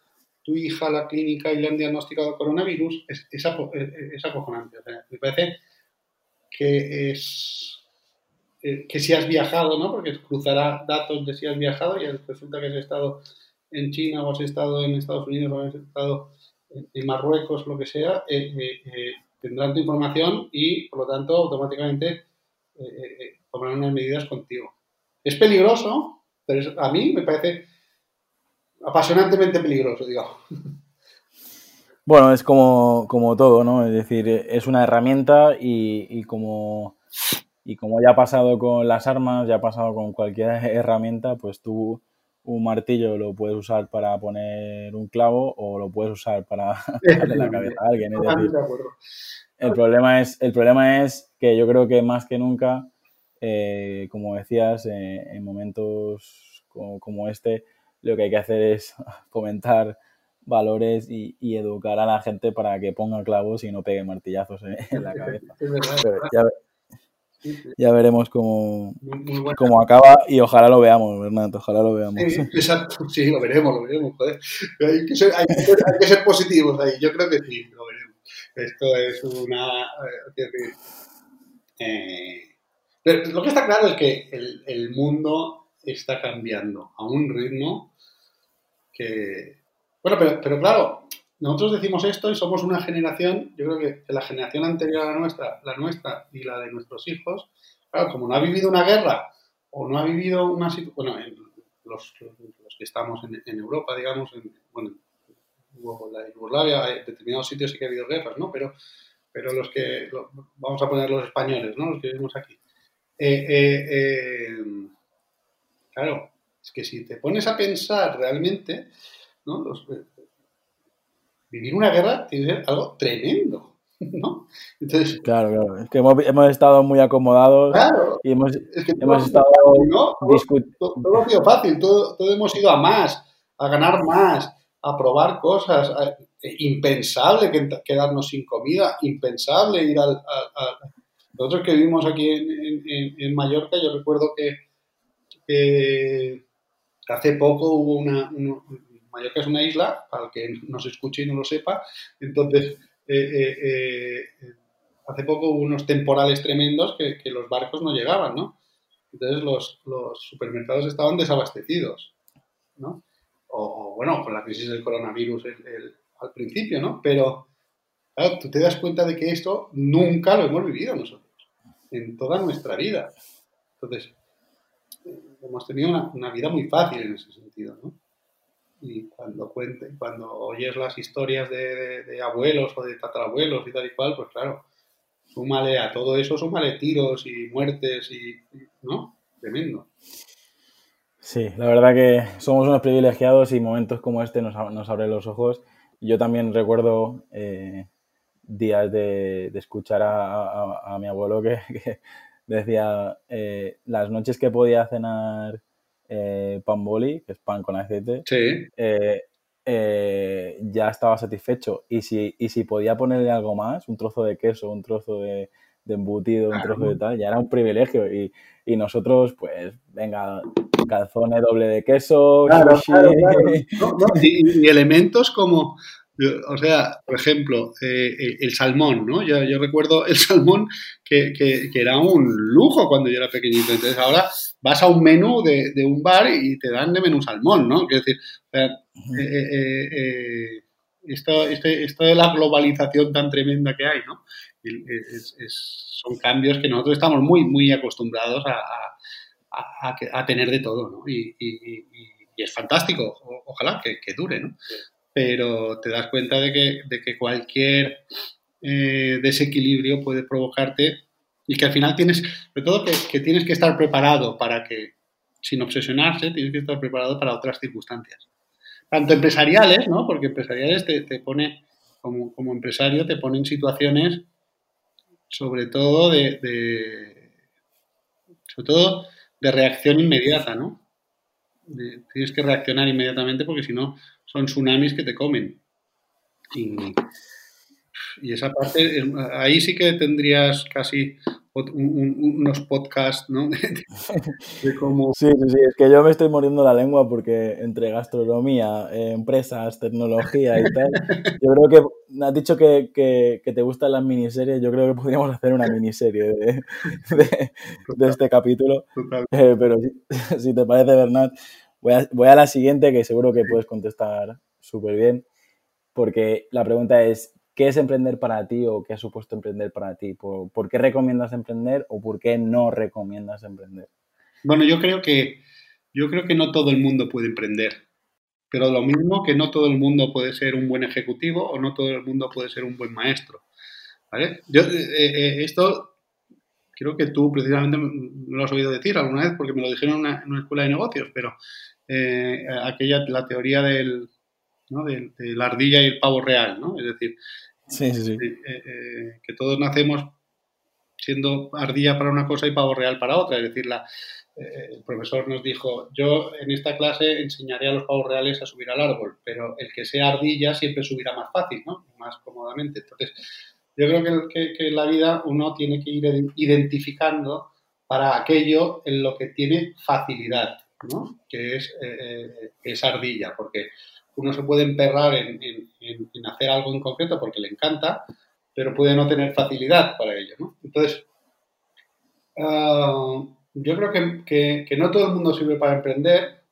tu hija la clínica y le han diagnosticado coronavirus, es, es, acojonante. me parece que es eh, que si has viajado, ¿no? Porque cruzará datos de si has viajado y resulta que has estado en China o has estado en Estados Unidos o has estado en Marruecos, lo que sea, eh, eh, tendrán tu información y, por lo tanto, automáticamente tomarán unas medidas contigo. Es peligroso, pero a mí me parece apasionantemente peligroso, digo. Bueno, es como, todo, ¿no? Es decir, es una herramienta y, como, y como ya ha pasado con las armas, ya ha pasado con cualquier herramienta, pues tú un martillo lo puedes usar para poner un clavo o lo puedes usar para darle la cabeza a alguien. el problema es, el problema es que yo creo que más que nunca, eh, como decías, eh, en momentos como, este, lo que hay que hacer es fomentar valores y, educar a la gente para que ponga clavos y no pegue martillazos en, la cabeza. ya, veremos cómo, cómo, acaba y ojalá lo veamos, Bernardo, ojalá lo veamos. exacto, sí, lo veremos, lo veremos. Hay, que ser, hay, que ser, positivos ahí, yo creo que sí, lo veremos. Esto es una... Eh, eh, lo que está claro es que el, el mundo está cambiando a un ritmo que... Bueno, pero, pero claro, nosotros decimos esto y somos una generación, yo creo que la generación anterior a la nuestra, la nuestra y la de nuestros hijos, claro, como no ha vivido una guerra o no ha vivido una situación, bueno, los, los, que estamos en, Europa, digamos, en, bueno, la Yugoslavia, en determinados sitios sí que ha habido guerras, ¿no? Pero, pero los que, vamos a poner los españoles, ¿no? Los que vivimos aquí. Eh, eh, eh, claro, es que si te pones a pensar realmente, ¿no? Eh, vivir una guerra tiene que ser algo tremendo, ¿no? Entonces, claro, claro. Es que hemos, estado muy acomodados claro, y hemos, es que hemos estado discutiendo. Todo, todo, ha sido fácil, todo, todo, hemos ido a más, a ganar más, a probar cosas. Eh, impensable quedarnos sin comida, impensable ir al... Nosotros que vivimos aquí en, en, en Mallorca, yo recuerdo que, que Hace poco hubo una, Mallorca es una isla, para el que nos escuche y no lo sepa, entonces eh, eh, eh, hace poco hubo unos temporales tremendos que, los barcos no llegaban, ¿no? Entonces los, supermercados estaban desabastecidos, ¿no? O, bueno, con la crisis del coronavirus al principio, ¿no? Pero tú te das cuenta de que esto nunca lo hemos vivido nosotros, en toda nuestra vida. Entonces, hemos tenido una, vida muy fácil en ese sentido, ¿no? Y cuando cuente, cuando oyes las historias de, abuelos o de tatarabuelos y tal y cual, pues claro, súmale a todo eso, súmale tiros y muertes y, ¿no? Tremendo. Sí, la verdad que somos unos privilegiados y momentos como este nos, nos abren los ojos. Yo también recuerdo eh, días de, escuchar a, mi abuelo que, decía eh, las noches que podía cenar eh, pan boli, que es pan con aceite, eh, eh, ya estaba satisfecho. Y si, y si podía ponerle algo más, un trozo de queso, un trozo de, embutido, un trozo de tal, ya era un privilegio. Y, nosotros, pues, venga, calzones doble de queso, y, elementos como o sea, por ejemplo, eh, el salmón, ¿no? Yo, yo, recuerdo el salmón que, que, era un lujo cuando yo era pequeñito. Entonces ahora vas a un menú de, de un bar y te dan de menú salmón, ¿no? Quiero decir, eh, eh, esto, este, esto, de la globalización tan tremenda que hay, ¿no? Es, son cambios que nosotros estamos muy, muy acostumbrados a, a, a tener de todo, ¿no? Y, y, y es fantástico, ojalá que, que dure, ¿no? Pero te das cuenta de que, de que cualquier eh, desequilibrio puede provocarte y que al final tienes, sobre todo que, tienes que estar preparado para que, sin obsesionarse, tienes que estar preparado para otras circunstancias. Tanto empresariales, ¿no? Porque empresariales te, te pone, como, como, empresario, te pone en situaciones, sobre todo de, de sobre todo de reacción inmediata, ¿no? tienes que reaccionar inmediatamente porque si no son tsunamis que te comen. Y, esa parte, ahí sí que tendrías casi unos podcasts, ¿no? De, cómo... Sí, sí, sí, es que yo me estoy muriendo la lengua porque entre gastronomía, empresas, tecnología y tal, yo creo que has dicho que, que, te gustan las miniseries, yo creo que podríamos hacer una miniserie de, de, este capítulo. Eh, pero si, si, te parece, Bernat, voy a, voy a la siguiente que seguro que puedes contestar súper bien, porque la pregunta es, ¿Qué es emprender para ti o qué ha supuesto emprender para ti? ¿Por, qué recomiendas emprender o por qué no recomiendas emprender? Bueno, yo creo que yo creo que no todo el mundo puede emprender, pero lo mismo que no todo el mundo puede ser un buen ejecutivo o no todo el mundo puede ser un buen maestro. ¿vale? Yo, eh, eh, esto creo que tú precisamente me lo has oído decir alguna vez porque me lo dijeron en una, escuela de negocios, pero eh, aquella, la teoría del, de, la ardilla y el pavo real, ¿no? Es decir, eh, eh, que todos nacemos siendo ardilla para una cosa y pavo real para otra. Es decir, la, eh, el profesor nos dijo, yo en esta clase enseñaré a los pavos reales a subir al árbol, pero el que sea ardilla siempre subirá más fácil, ¿no? Más cómodamente. Entonces, yo creo que, en la vida uno tiene que ir identificando para aquello en lo que tiene facilidad, ¿no? Que es, es ardilla, porque uno se puede emperrar en, hacer algo en concreto porque le encanta, pero puede no tener facilidad para ello. Entonces, ah, yo creo que, no todo el mundo sirve para emprender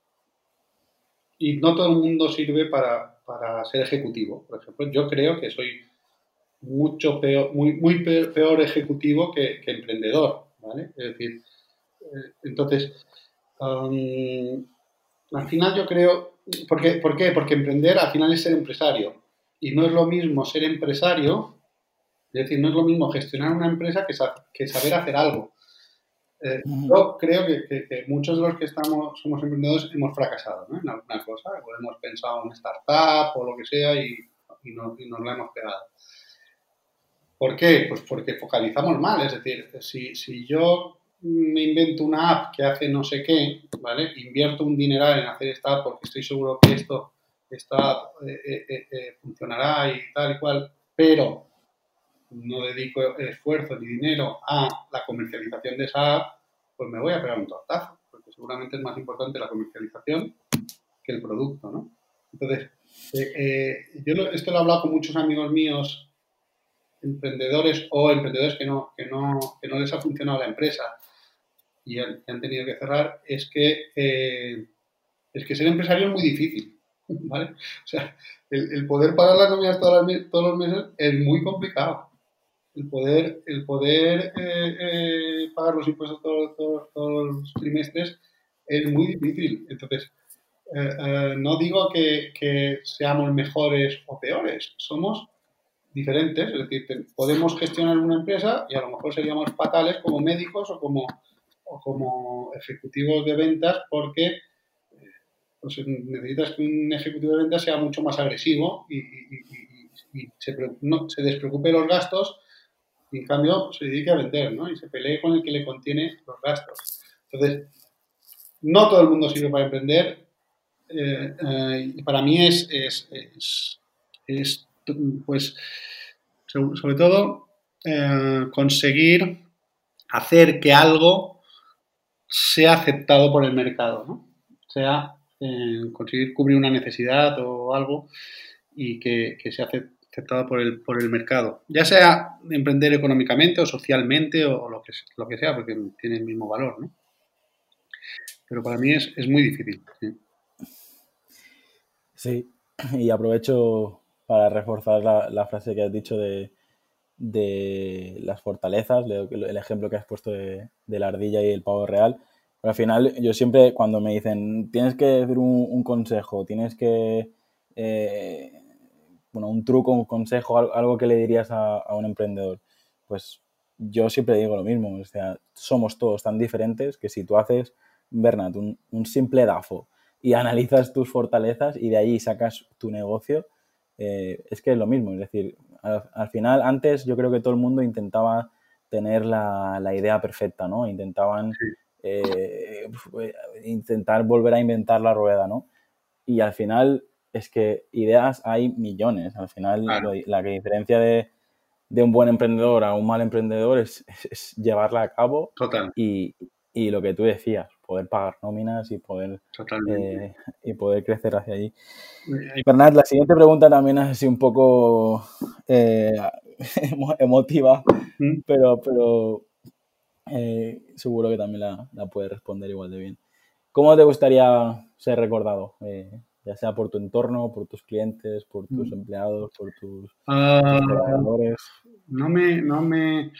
y no todo el mundo sirve para, ser ejecutivo. Por ejemplo, yo creo que soy mucho peor, muy, muy peor ejecutivo que, emprendedor. ¿vale? Es decir, eh, al final yo creo ¿Por qué? Porque emprender al final es ser empresario. Y no es lo mismo ser empresario, es decir, no es lo mismo gestionar una empresa que, saber hacer algo. Eh, yo creo que, muchos de los que estamos, somos emprendedores hemos fracasado en alguna cosa, o hemos pensado en startup o lo que sea y, no, nos la hemos pegado. ¿Por qué? Pues porque focalizamos mal, es decir, si, si yo me invento una app que hace no sé qué, ¿vale? Invierto un dineral en hacer esta app porque estoy seguro que esto, esta eh, eh, eh, funcionará y tal y cual, pero no dedico esfuerzo ni dinero a la comercialización de esa app, pues me voy a pegar un tortazo, porque seguramente es más importante la comercialización que el producto, ¿no? Entonces, yo esto lo he hablado con muchos amigos míos emprendedores o emprendedores que no, que no, que no les ha funcionado la empresa y han, tenido que cerrar, es que, eh, es que ser empresario es muy difícil. ¿vale? O sea, el, poder pagar las nóminas todos los meses es muy complicado. El poder, el poder eh, eh, pagar los impuestos todos, todos, los trimestres es muy difícil. Entonces, no digo que, que, seamos mejores o peores, somos diferentes, es decir, podemos gestionar una empresa y a lo mejor seríamos fatales como médicos o como como ejecutivos de ventas porque eh, pues, necesitas que un ejecutivo de ventas sea mucho más agresivo y, se, no, despreocupe los gastos y en cambio se dedique a vender ¿no? y se pelee con el que le contiene los gastos. Entonces, no todo el mundo sirve para emprender eh, eh, y para mí es, es, es, pues, sobre todo, conseguir hacer que algo sea aceptado por el mercado, ¿no? sea eh, conseguir cubrir una necesidad o algo y que, sea aceptado por el, por el mercado. Ya sea emprender económicamente o socialmente o lo que, lo que sea, porque tiene el mismo valor. ¿no? Pero para mí es, muy difícil. ¿sí? y aprovecho para reforzar la, frase que has dicho de, de las fortalezas, el ejemplo que has puesto de, la ardilla y el pavo real. Pero al final, yo siempre, cuando me dicen, tienes que decir un, consejo, tienes que, eh, bueno, un truco, un consejo, algo que le dirías a, un emprendedor, pues yo siempre digo lo mismo, o sea, somos todos tan diferentes que si tú haces, Bernat, un, simple DAFO y analizas tus fortalezas y de ahí sacas tu negocio, eh, es que es lo mismo, es decir, al, final, antes yo creo que todo el mundo intentaba tener la, idea perfecta, ¿no? Intentaban eh, intentar volver a inventar la rueda, ¿no? Y al final es que ideas hay millones. Al final, la diferencia de, de un buen emprendedor a un mal emprendedor es, llevarla a cabo. Total. Y, y, lo que tú decías, poder pagar nóminas y poder, eh, y poder crecer hacia allí. Bernat, la siguiente pregunta también es así un poco eh, emotiva, ¿Mm? pero, pero eh, seguro que también la, la puedes responder igual de bien. ¿Cómo te gustaría ser recordado? ya sea por tu entorno, por tus clientes, por tus mm. empleados, por tus, ah, trabajadores. No me, no me,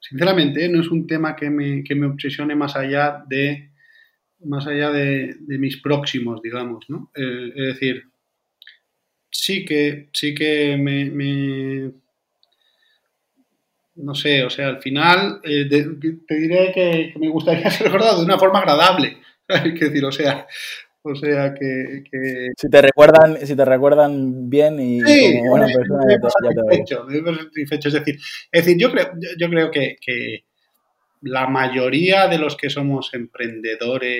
sinceramente, no es un tema que me, que me, obsesione más allá de, más allá de, mis próximos, digamos, ¿no? Es decir, sí que, sí que me, no sé, o sea, al final eh, te diré que, que, me gustaría ser recordado de una forma agradable. Que decir, o sea, o sea que, Si te recuerdan, si te recuerdan bien y como buena persona, ya Es decir, es decir, yo creo, yo creo que, la mayoría de los que somos emprendedores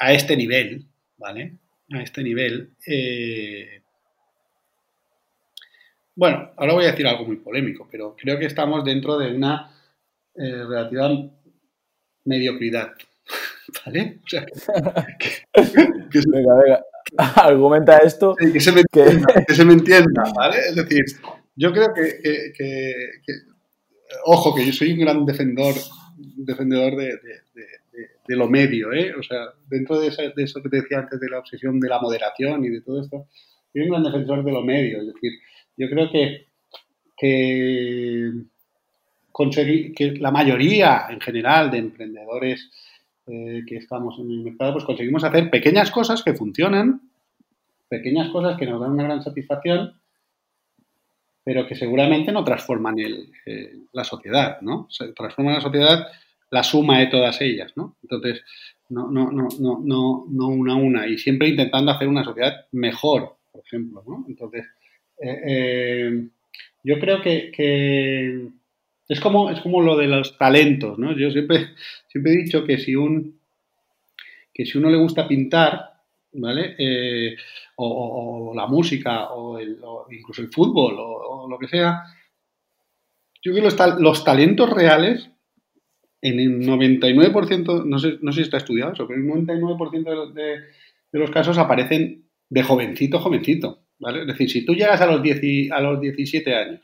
a este nivel, ¿vale? A este nivel. Eh, bueno, ahora voy a decir algo muy polémico, pero creo que estamos dentro de una eh, relativa mediocridad. ¿Vale? O sea, que, venga, venga. Argumenta esto. que, se me entienda, ¿vale? Es decir, yo creo que, ojo, que yo soy un gran defensor, defendedor de, lo medio, ¿eh? O sea, dentro de, eso que te decía antes de la obsesión de la moderación y de todo esto, soy un gran defensor de lo medio. Es decir, yo creo que, que, conseguir, que la mayoría en general de emprendedores eh, que estamos en el mercado, pues conseguimos hacer pequeñas cosas que funcionan, pequeñas cosas que nos dan una gran satisfacción, pero que seguramente no transforman eh, la sociedad, ¿no? Se transforman la sociedad la suma de todas ellas, ¿no? Entonces, no, no, no, no, no, no una a una, y siempre intentando hacer una sociedad mejor, por ejemplo, ¿no? Entonces, eh, yo creo que es como, es como lo de los talentos, ¿no? Yo siempre, siempre he dicho que si, un, que si uno le gusta pintar, ¿vale? Eh, o, la música, o, incluso el fútbol, o, lo que sea, yo creo que los, los talentos reales, en el 99%, no sé, no sé si está estudiado eso, pero el 99% de, de, de los casos aparecen de jovencito, jovencito, ¿vale? Es decir, si tú llegas a los, 10 a los 17 años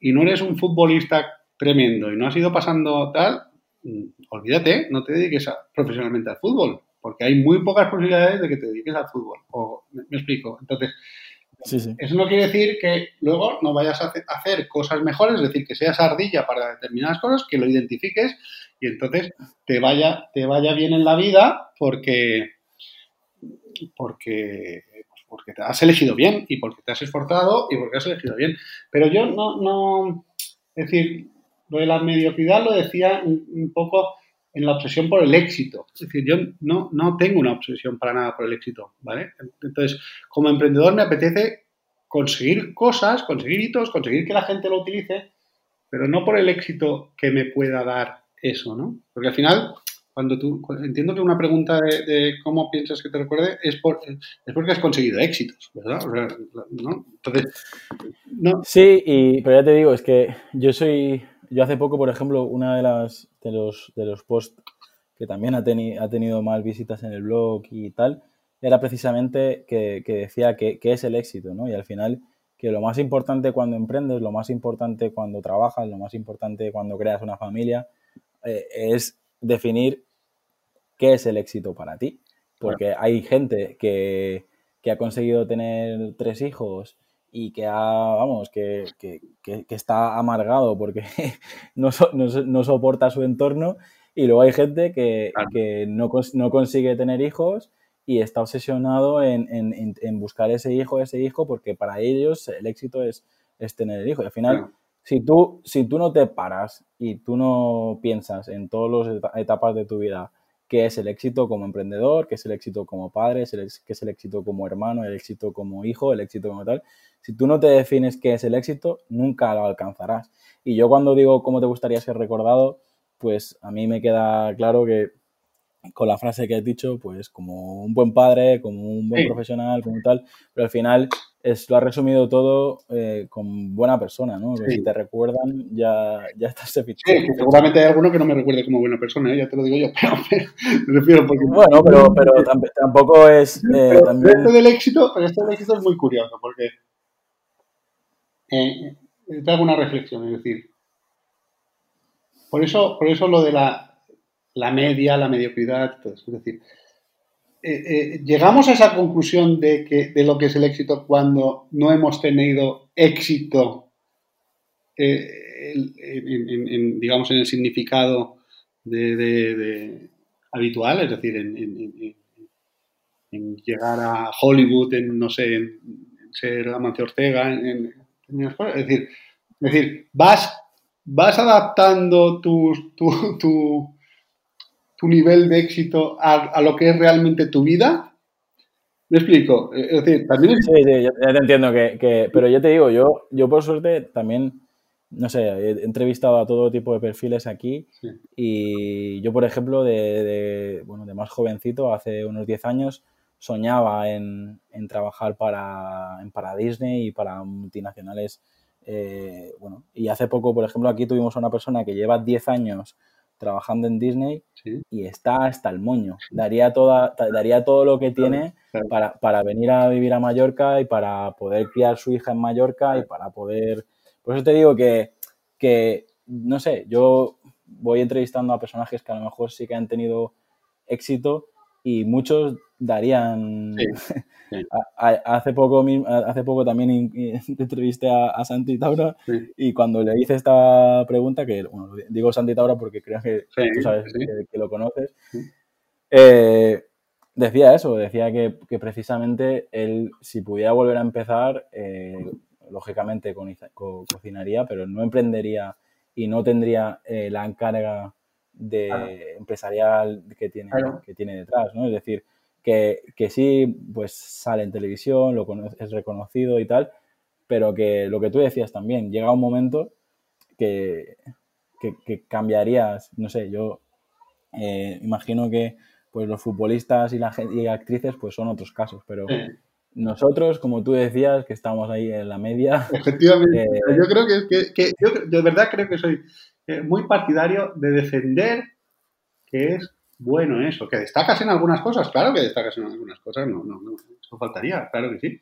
y no eres un futbolista tremendo y no has ido pasando tal, mm, olvídate, no te dediques profesionalmente al fútbol, porque hay muy pocas posibilidades de que te dediques al fútbol. O, me, explico. Entonces, eso no quiere decir que luego no vayas a hacer cosas mejores, es decir, que seas ardilla para determinadas cosas, que lo identifiques y entonces te vaya, te vaya bien en la vida porque, porque pues porque te has elegido bien y porque te has esforzado y porque has elegido bien. Pero yo no, no, es decir, lo de la mediocridad lo decía un, poco en la obsesión por el éxito. Es decir, yo no, no tengo una obsesión para nada por el éxito, ¿vale? Entonces, como emprendedor me apetece conseguir cosas, conseguir hitos, conseguir que la gente lo utilice, pero no por el éxito que me pueda dar eso, ¿no? Porque al final, cuando tú, entiendo que una pregunta de, cómo piensas que te recuerde es, por, es porque has conseguido éxitos, ¿verdad? Entonces, no. Sí, y, pero ya te digo, es que yo soy yo hace poco, por ejemplo, una de las de los, de los posts que también ha, ha tenido más visitas en el blog y tal, era precisamente que, decía que, es el éxito, ¿no? Y al final, que lo más importante cuando emprendes, lo más importante cuando trabajas, lo más importante cuando creas una familia, eh, es definir qué es el éxito para ti. Porque hay gente que, que ha conseguido tener tres hijos y que vamos, que, está amargado porque no, no, soporta su entorno y luego hay gente que, no, no, consigue tener hijos y está obsesionado en, buscar ese hijo, ese hijo, porque para ellos el éxito es, es tener el hijo. Y al final, si, tú, si tú no te paras y tú no piensas en todas las etapas de tu vida, qué es el éxito como emprendedor, qué es el éxito como padre, qué es el éxito como hermano, el éxito como hijo, el éxito como tal. Si tú no te defines qué es el éxito, nunca lo alcanzarás. Y yo cuando digo cómo te gustaría ser recordado, pues a mí me queda claro que con la frase que has dicho, pues como un buen padre, como un buen profesional, como tal, pero al final es, lo ha resumido todo eh, con buena persona, ¿no? Si te recuerdan, ya, ya estás Sí, seguramente hay alguno que no me recuerde como buena persona, ¿eh? ya te lo digo yo, pero me refiero porque... Bueno, pero, pero tampoco es... Eh, también... esto del éxito, pero esto del éxito es muy curioso, porque... Te hago una reflexión, es decir, por eso, por eso lo de la, la media, la mediocridad, es decir, eh, eh, llegamos a esa conclusión de, que, de lo que es el éxito cuando no hemos tenido éxito, eh, en, digamos, en el significado habitual, es decir, en, llegar a Hollywood, en, no sé, en, ser Amancio Ortega, es decir, es decir, vas, vas adaptando tu, tu tu nivel de éxito a, lo que es realmente tu vida? ¿Me explico? Eh, es decir, también... Sí, sí, ya, te entiendo, que, pero yo te digo, yo, yo por suerte también, no sé, he entrevistado a todo tipo de perfiles aquí y yo, por ejemplo, de, bueno, de más jovencito, hace unos 10 años, soñaba en, trabajar para, para Disney y para multinacionales. Eh, bueno, y hace poco, por ejemplo, aquí tuvimos a una persona que lleva 10 años trabajando en Disney y está hasta el moño. Daría, toda, daría todo lo que tiene Para, venir a vivir a Mallorca y para poder criar su hija en Mallorca y para poder... Por eso te digo que, que, no sé, yo voy entrevistando a personajes que a lo mejor sí que han tenido éxito y muchos darían... hace, poco, hace poco también entrevisté a, Santi Taura y cuando le hice esta pregunta, que bueno, digo Santi Taura porque creo que tú sabes que, lo conoces, eh, decía eso, decía que, precisamente él, si pudiera volver a empezar, eh, lógicamente cocinaría, pero no emprendería y no tendría eh, la encarga de empresarial que tiene, que tiene detrás, ¿no? Es decir, que, que, sí, pues sale en televisión, lo es reconocido y tal, pero que lo que tú decías también, llega un momento que, que, cambiarías, no sé, yo eh, imagino que pues los futbolistas y, la, y actrices pues son otros casos, pero nosotros, como tú decías, que estamos ahí en la media... Efectivamente, eh, yo creo que, que, yo de verdad creo que soy eh, muy partidario de defender que es bueno eso. Que destacas en algunas cosas, claro que destacas en algunas cosas, no, no, no eso faltaría, claro que sí.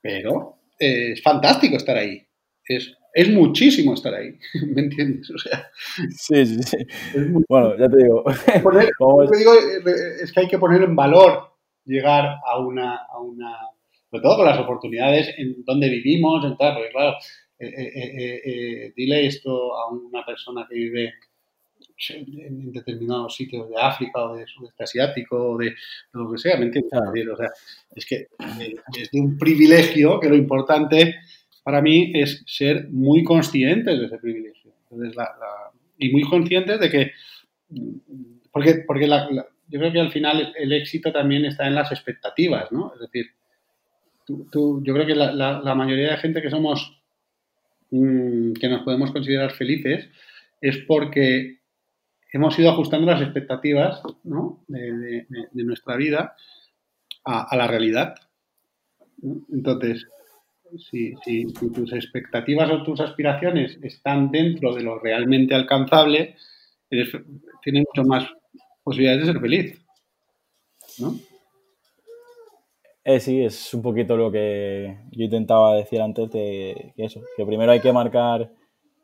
Pero eh, es fantástico estar ahí. Es, es muchísimo estar ahí, ¿me entiendes? O sea, sí, sí, sí. Bueno, ya te digo. digo es que hay que poner en valor llegar a una, a una, sobre todo con las oportunidades en donde vivimos, en tal, porque claro, eh, eh, eh, dile esto a una persona que vive en determinados sitios de África o de sudeste asiático o de, lo que sea, ¿me entiendes? O sea, es que es de un privilegio que lo importante para mí es ser muy conscientes de ese privilegio. y muy conscientes de que, porque, porque yo creo que al final el, éxito también está en las expectativas, ¿no? Es decir, tú, yo creo que la mayoría de gente que somos Mm, que nos podemos considerar felices es porque hemos ido ajustando las expectativas de, nuestra vida a, la realidad. Entonces, si, tus expectativas o tus aspiraciones están dentro de lo realmente alcanzable, tienes mucho más posibilidades de ser feliz. ¿no? Eh, sí, es un poquito lo que yo intentaba decir antes de que eso, que primero hay que marcar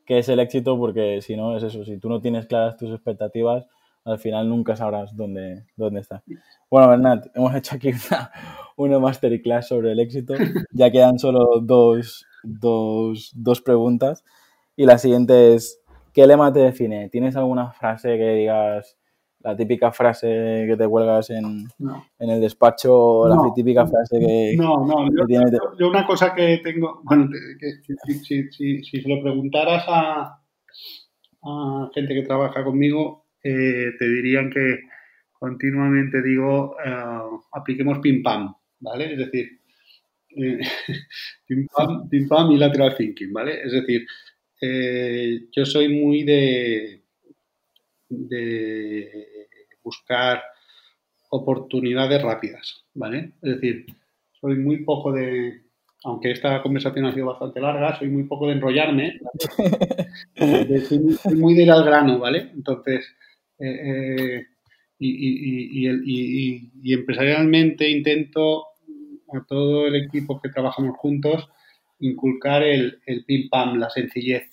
qué es el éxito porque si no es eso, si tú no tienes claras tus expectativas, al final nunca sabrás dónde, dónde está. Bueno, Bernat, hemos hecho aquí una, una masterclass sobre el éxito, ya quedan solo dos, dos, dos preguntas y la siguiente es, ¿qué lema te define? ¿Tienes alguna frase que digas la típica frase que te cuelgas en, en el despacho, la típica frase que... No, no, yo, una cosa que tengo, bueno, que, si, si, si, se lo preguntaras a, a gente que trabaja conmigo, eh, te dirían que continuamente digo, eh, apliquemos pim pam, ¿vale? Es decir, eh, pim, pam, pim pam y lateral thinking, ¿vale? Es decir, yo soy muy de de buscar oportunidades rápidas, ¿vale? Es decir, soy muy poco de, aunque esta conversación ha sido bastante larga, soy muy poco de enrollarme, soy muy de ir al grano, ¿vale? Entonces, eh, y, y, empresarialmente intento a todo el equipo que trabajamos juntos inculcar el, el pim pam, la sencillez,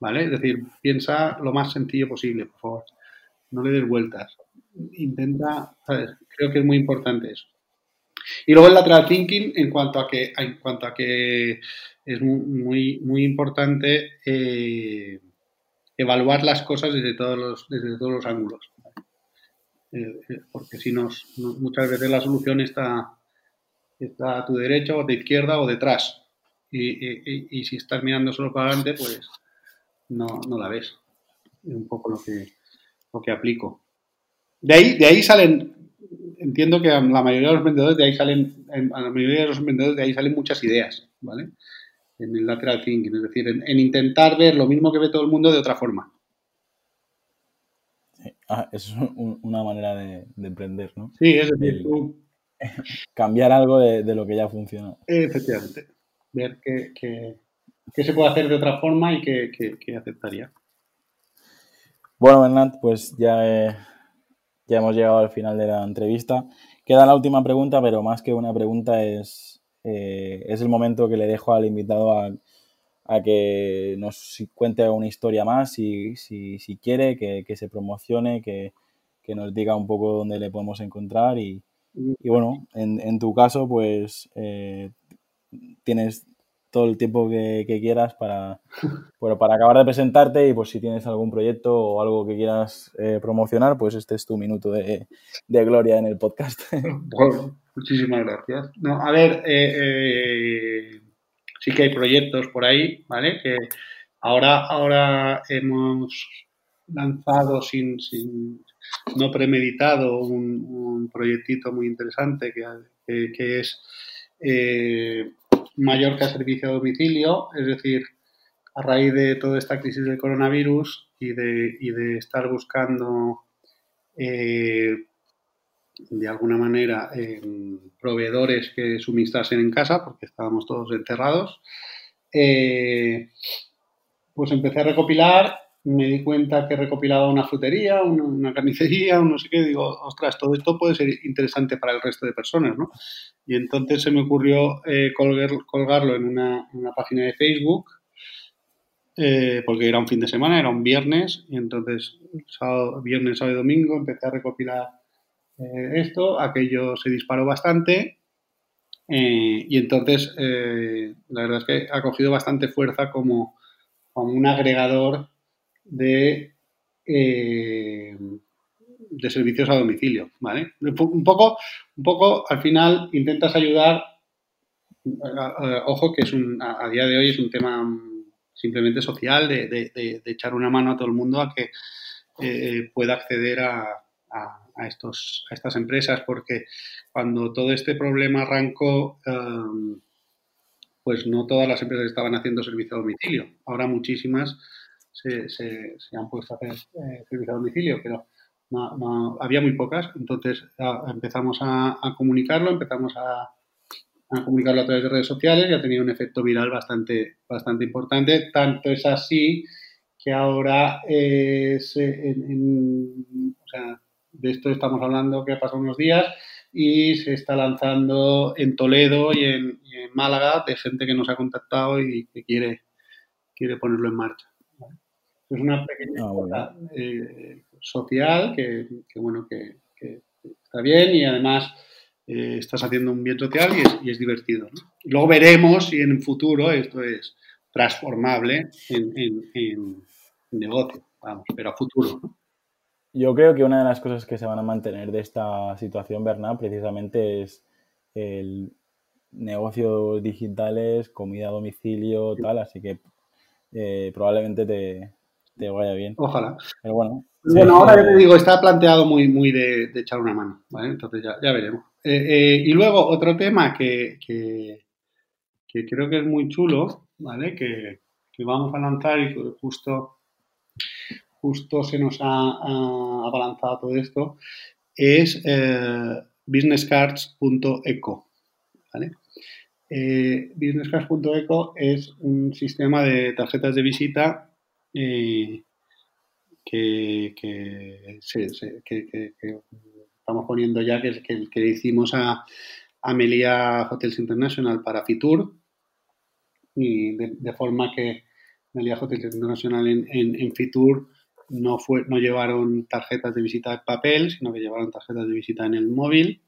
¿vale? Es decir, piensa lo más sencillo posible, por favor. No le des vueltas. Intenta. Creo que es muy importante eso. Y luego el lateral thinking en cuanto a que, en cuanto a que es muy, muy importante eh, evaluar las cosas desde todos los, desde todos los ángulos. Eh, eh, porque si nos, muchas veces la solución está, está a tu derecha o a tu izquierda o detrás. Y, si estás mirando solo para adelante, pues no, no la ves. Es un poco lo que, lo que aplico. De ahí, de ahí salen, entiendo que a la mayoría de los vendedores de ahí salen, a la mayoría de los vendedores de ahí salen muchas ideas, ¿vale? En el lateral thinking, es decir, en, intentar ver lo mismo que ve todo el mundo de otra forma. Ah, es una manera de, emprender, ¿no? Sí, es decir, cambiar algo de, lo que ya funciona. Efectivamente. Ver qué, se puede hacer de otra forma y qué, aceptaría. Bueno, Bernat, pues ya, ya hemos llegado al final de la entrevista. Queda la última pregunta, pero más que una pregunta es, eh, es el momento que le dejo al invitado a, que nos cuente una historia más, si, si, quiere, que, se promocione, que, nos diga un poco dónde le podemos encontrar y, bueno, en, tu caso, pues eh, tienes todo el tiempo que, quieras para, bueno, para acabar de presentarte y pues si tienes algún proyecto o algo que quieras eh, promocionar, pues este es tu minuto de, gloria en el podcast. Bueno, muchísimas gracias. No, a ver, eh, eh, sí que hay proyectos por ahí, ¿vale? Que ahora, ahora hemos lanzado sin, sin no premeditado un, proyectito muy interesante que, que, es Mallorca servicio a domicilio, es decir, a raíz de toda esta crisis del coronavirus y de, estar buscando eh, de alguna manera proveedores que suministrasen en casa, porque estábamos todos enterrados, eh, pues empecé a recopilar me di cuenta que recopilaba una frutería, una, carnicería, un no sé qué, digo, ostras, todo esto puede ser interesante para el resto de personas, ¿no? Y entonces se me ocurrió eh, colgarlo en una, página de Facebook, eh, porque era un fin de semana, era un viernes, y entonces viernes, sábado y domingo empecé a recopilar eh, esto, aquello se disparó bastante, y entonces la verdad es que ha cogido bastante fuerza como, como un agregador de, eh, de servicios a domicilio, ¿vale? Un poco, un poco, al final intentas ayudar, ojo que es un, a, día de hoy es un tema simplemente social, de, echar una mano a todo el mundo a que eh, pueda acceder a, a, estos, a estas empresas, porque cuando todo este problema arrancó, em, pues no todas las empresas estaban haciendo servicio a domicilio. Ahora muchísimas se, se, han puesto a hacer eh, servicio a domicilio, pero no, había muy pocas. Entonces empezamos a, comunicarlo, empezamos a, comunicarlo a través de redes sociales y ha tenido un efecto viral bastante, bastante importante. Tanto es así que ahora es en, o sea, de esto estamos hablando que ha pasado unos días y se está lanzando en Toledo y en, y en Málaga de gente que nos ha contactado y que quiere, quiere ponerlo en marcha. Es una pequeña ah, eh, social que, bueno, que, está bien y además eh, estás haciendo un bien social y es, divertido. Luego veremos si en el futuro esto es transformable en, negocio, vamos, pero a futuro. Yo creo que una de las cosas que se van a mantener de esta situación, Bernard, precisamente es el negocios digitales, comida a domicilio, tal, así que eh, probablemente te, te vaya bien. Ojalá. Pero bueno. Bueno, ahora ya te digo, está planteado muy, muy de, echar una mano, ¿vale? Entonces ya, ya veremos. Eh, eh, y luego otro tema que, que, creo que es muy chulo, ¿vale? Que, vamos a lanzar y justo, justo se nos ha, abalanzado todo esto, es eh, businesscards.eco, ¿vale? Eh, businesscards.eco es un sistema de tarjetas de visita eh, que, estamos poniendo ya, que que hicimos a Amelia Hotels International para Fitur, y de, forma que Amelia Hotels International en, en, Fitur no, fue, no llevaron tarjetas de visita en papel, sino que llevaron tarjetas de visita en el móvil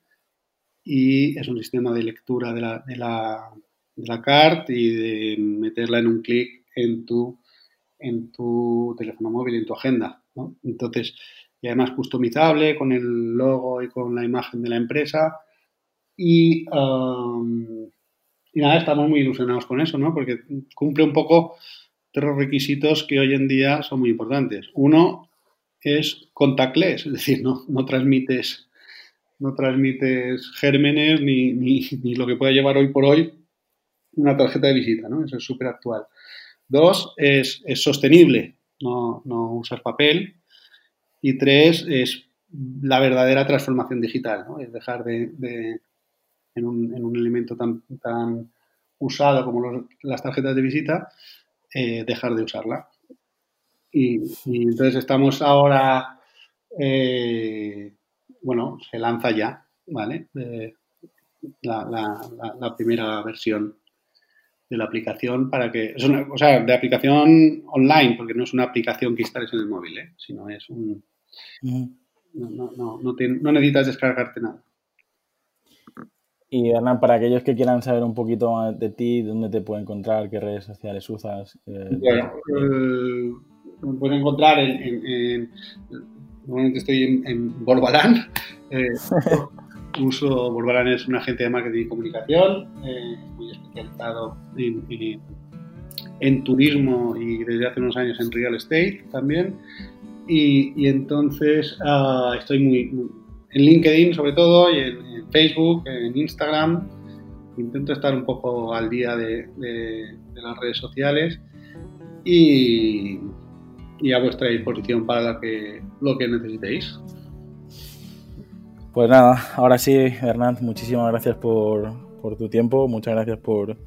y es un sistema de lectura de la, de la, de la cart y de meterla en un clic en tu, en tu teléfono móvil, en tu agenda. ¿no? Entonces, y además customizable con el logo y con la imagen de la empresa. Y, um, nada, estamos muy ilusionados con eso, ¿no? Porque cumple un poco tres requisitos que hoy en día son muy importantes. Uno es contactless, es decir, no, transmites no transmites gérmenes ni, ni, lo que pueda llevar hoy por hoy una tarjeta de visita, ¿no? Eso es súper actual. Dos, es, es sostenible, no, no, usas papel. Y tres, es la verdadera transformación digital, ¿no? Es dejar de, en, un, en, un, elemento tan, tan usado como las tarjetas de visita, eh, dejar de usarla. Y, entonces estamos ahora eh, bueno, se lanza ya, ¿vale? la, primera versión de la aplicación para que, es una, o sea, de aplicación online, porque no es una aplicación que instales en el móvil, ¿eh? sino es un... No, no, no, necesitas descargarte nada. Y Hernán, para aquellos que quieran saber un poquito más de ti, dónde te pueden encontrar, qué redes sociales usas. Eh, bueno, eh, me pueden encontrar en, Normalmente estoy en, en Borbalán. Eh, uso Borbalán es un agente de marketing y comunicación, eh, muy especializado en, turismo y desde hace unos años en real estate también. Y, entonces ah, estoy muy, en LinkedIn sobre todo y en, Facebook, en Instagram. Intento estar un poco al día de, las redes sociales y, y a vuestra disposición para que, lo que necesitéis. Pues nada, ahora sí, Hernán, muchísimas gracias por, por tu tiempo, muchas gracias por,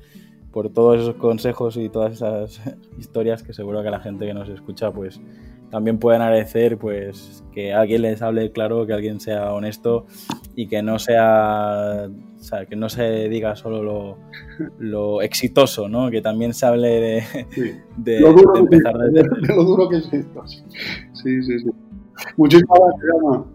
por, todos esos consejos y todas esas historias que seguro que la gente que nos escucha pues también pueden agradecer pues que alguien les hable claro, que alguien sea honesto y que no sea, que no se diga solo lo, lo, exitoso, ¿no? Que también se hable de, de, empezar desde lo duro que es esto. Sí, sí, sí. Muchísimas gracias,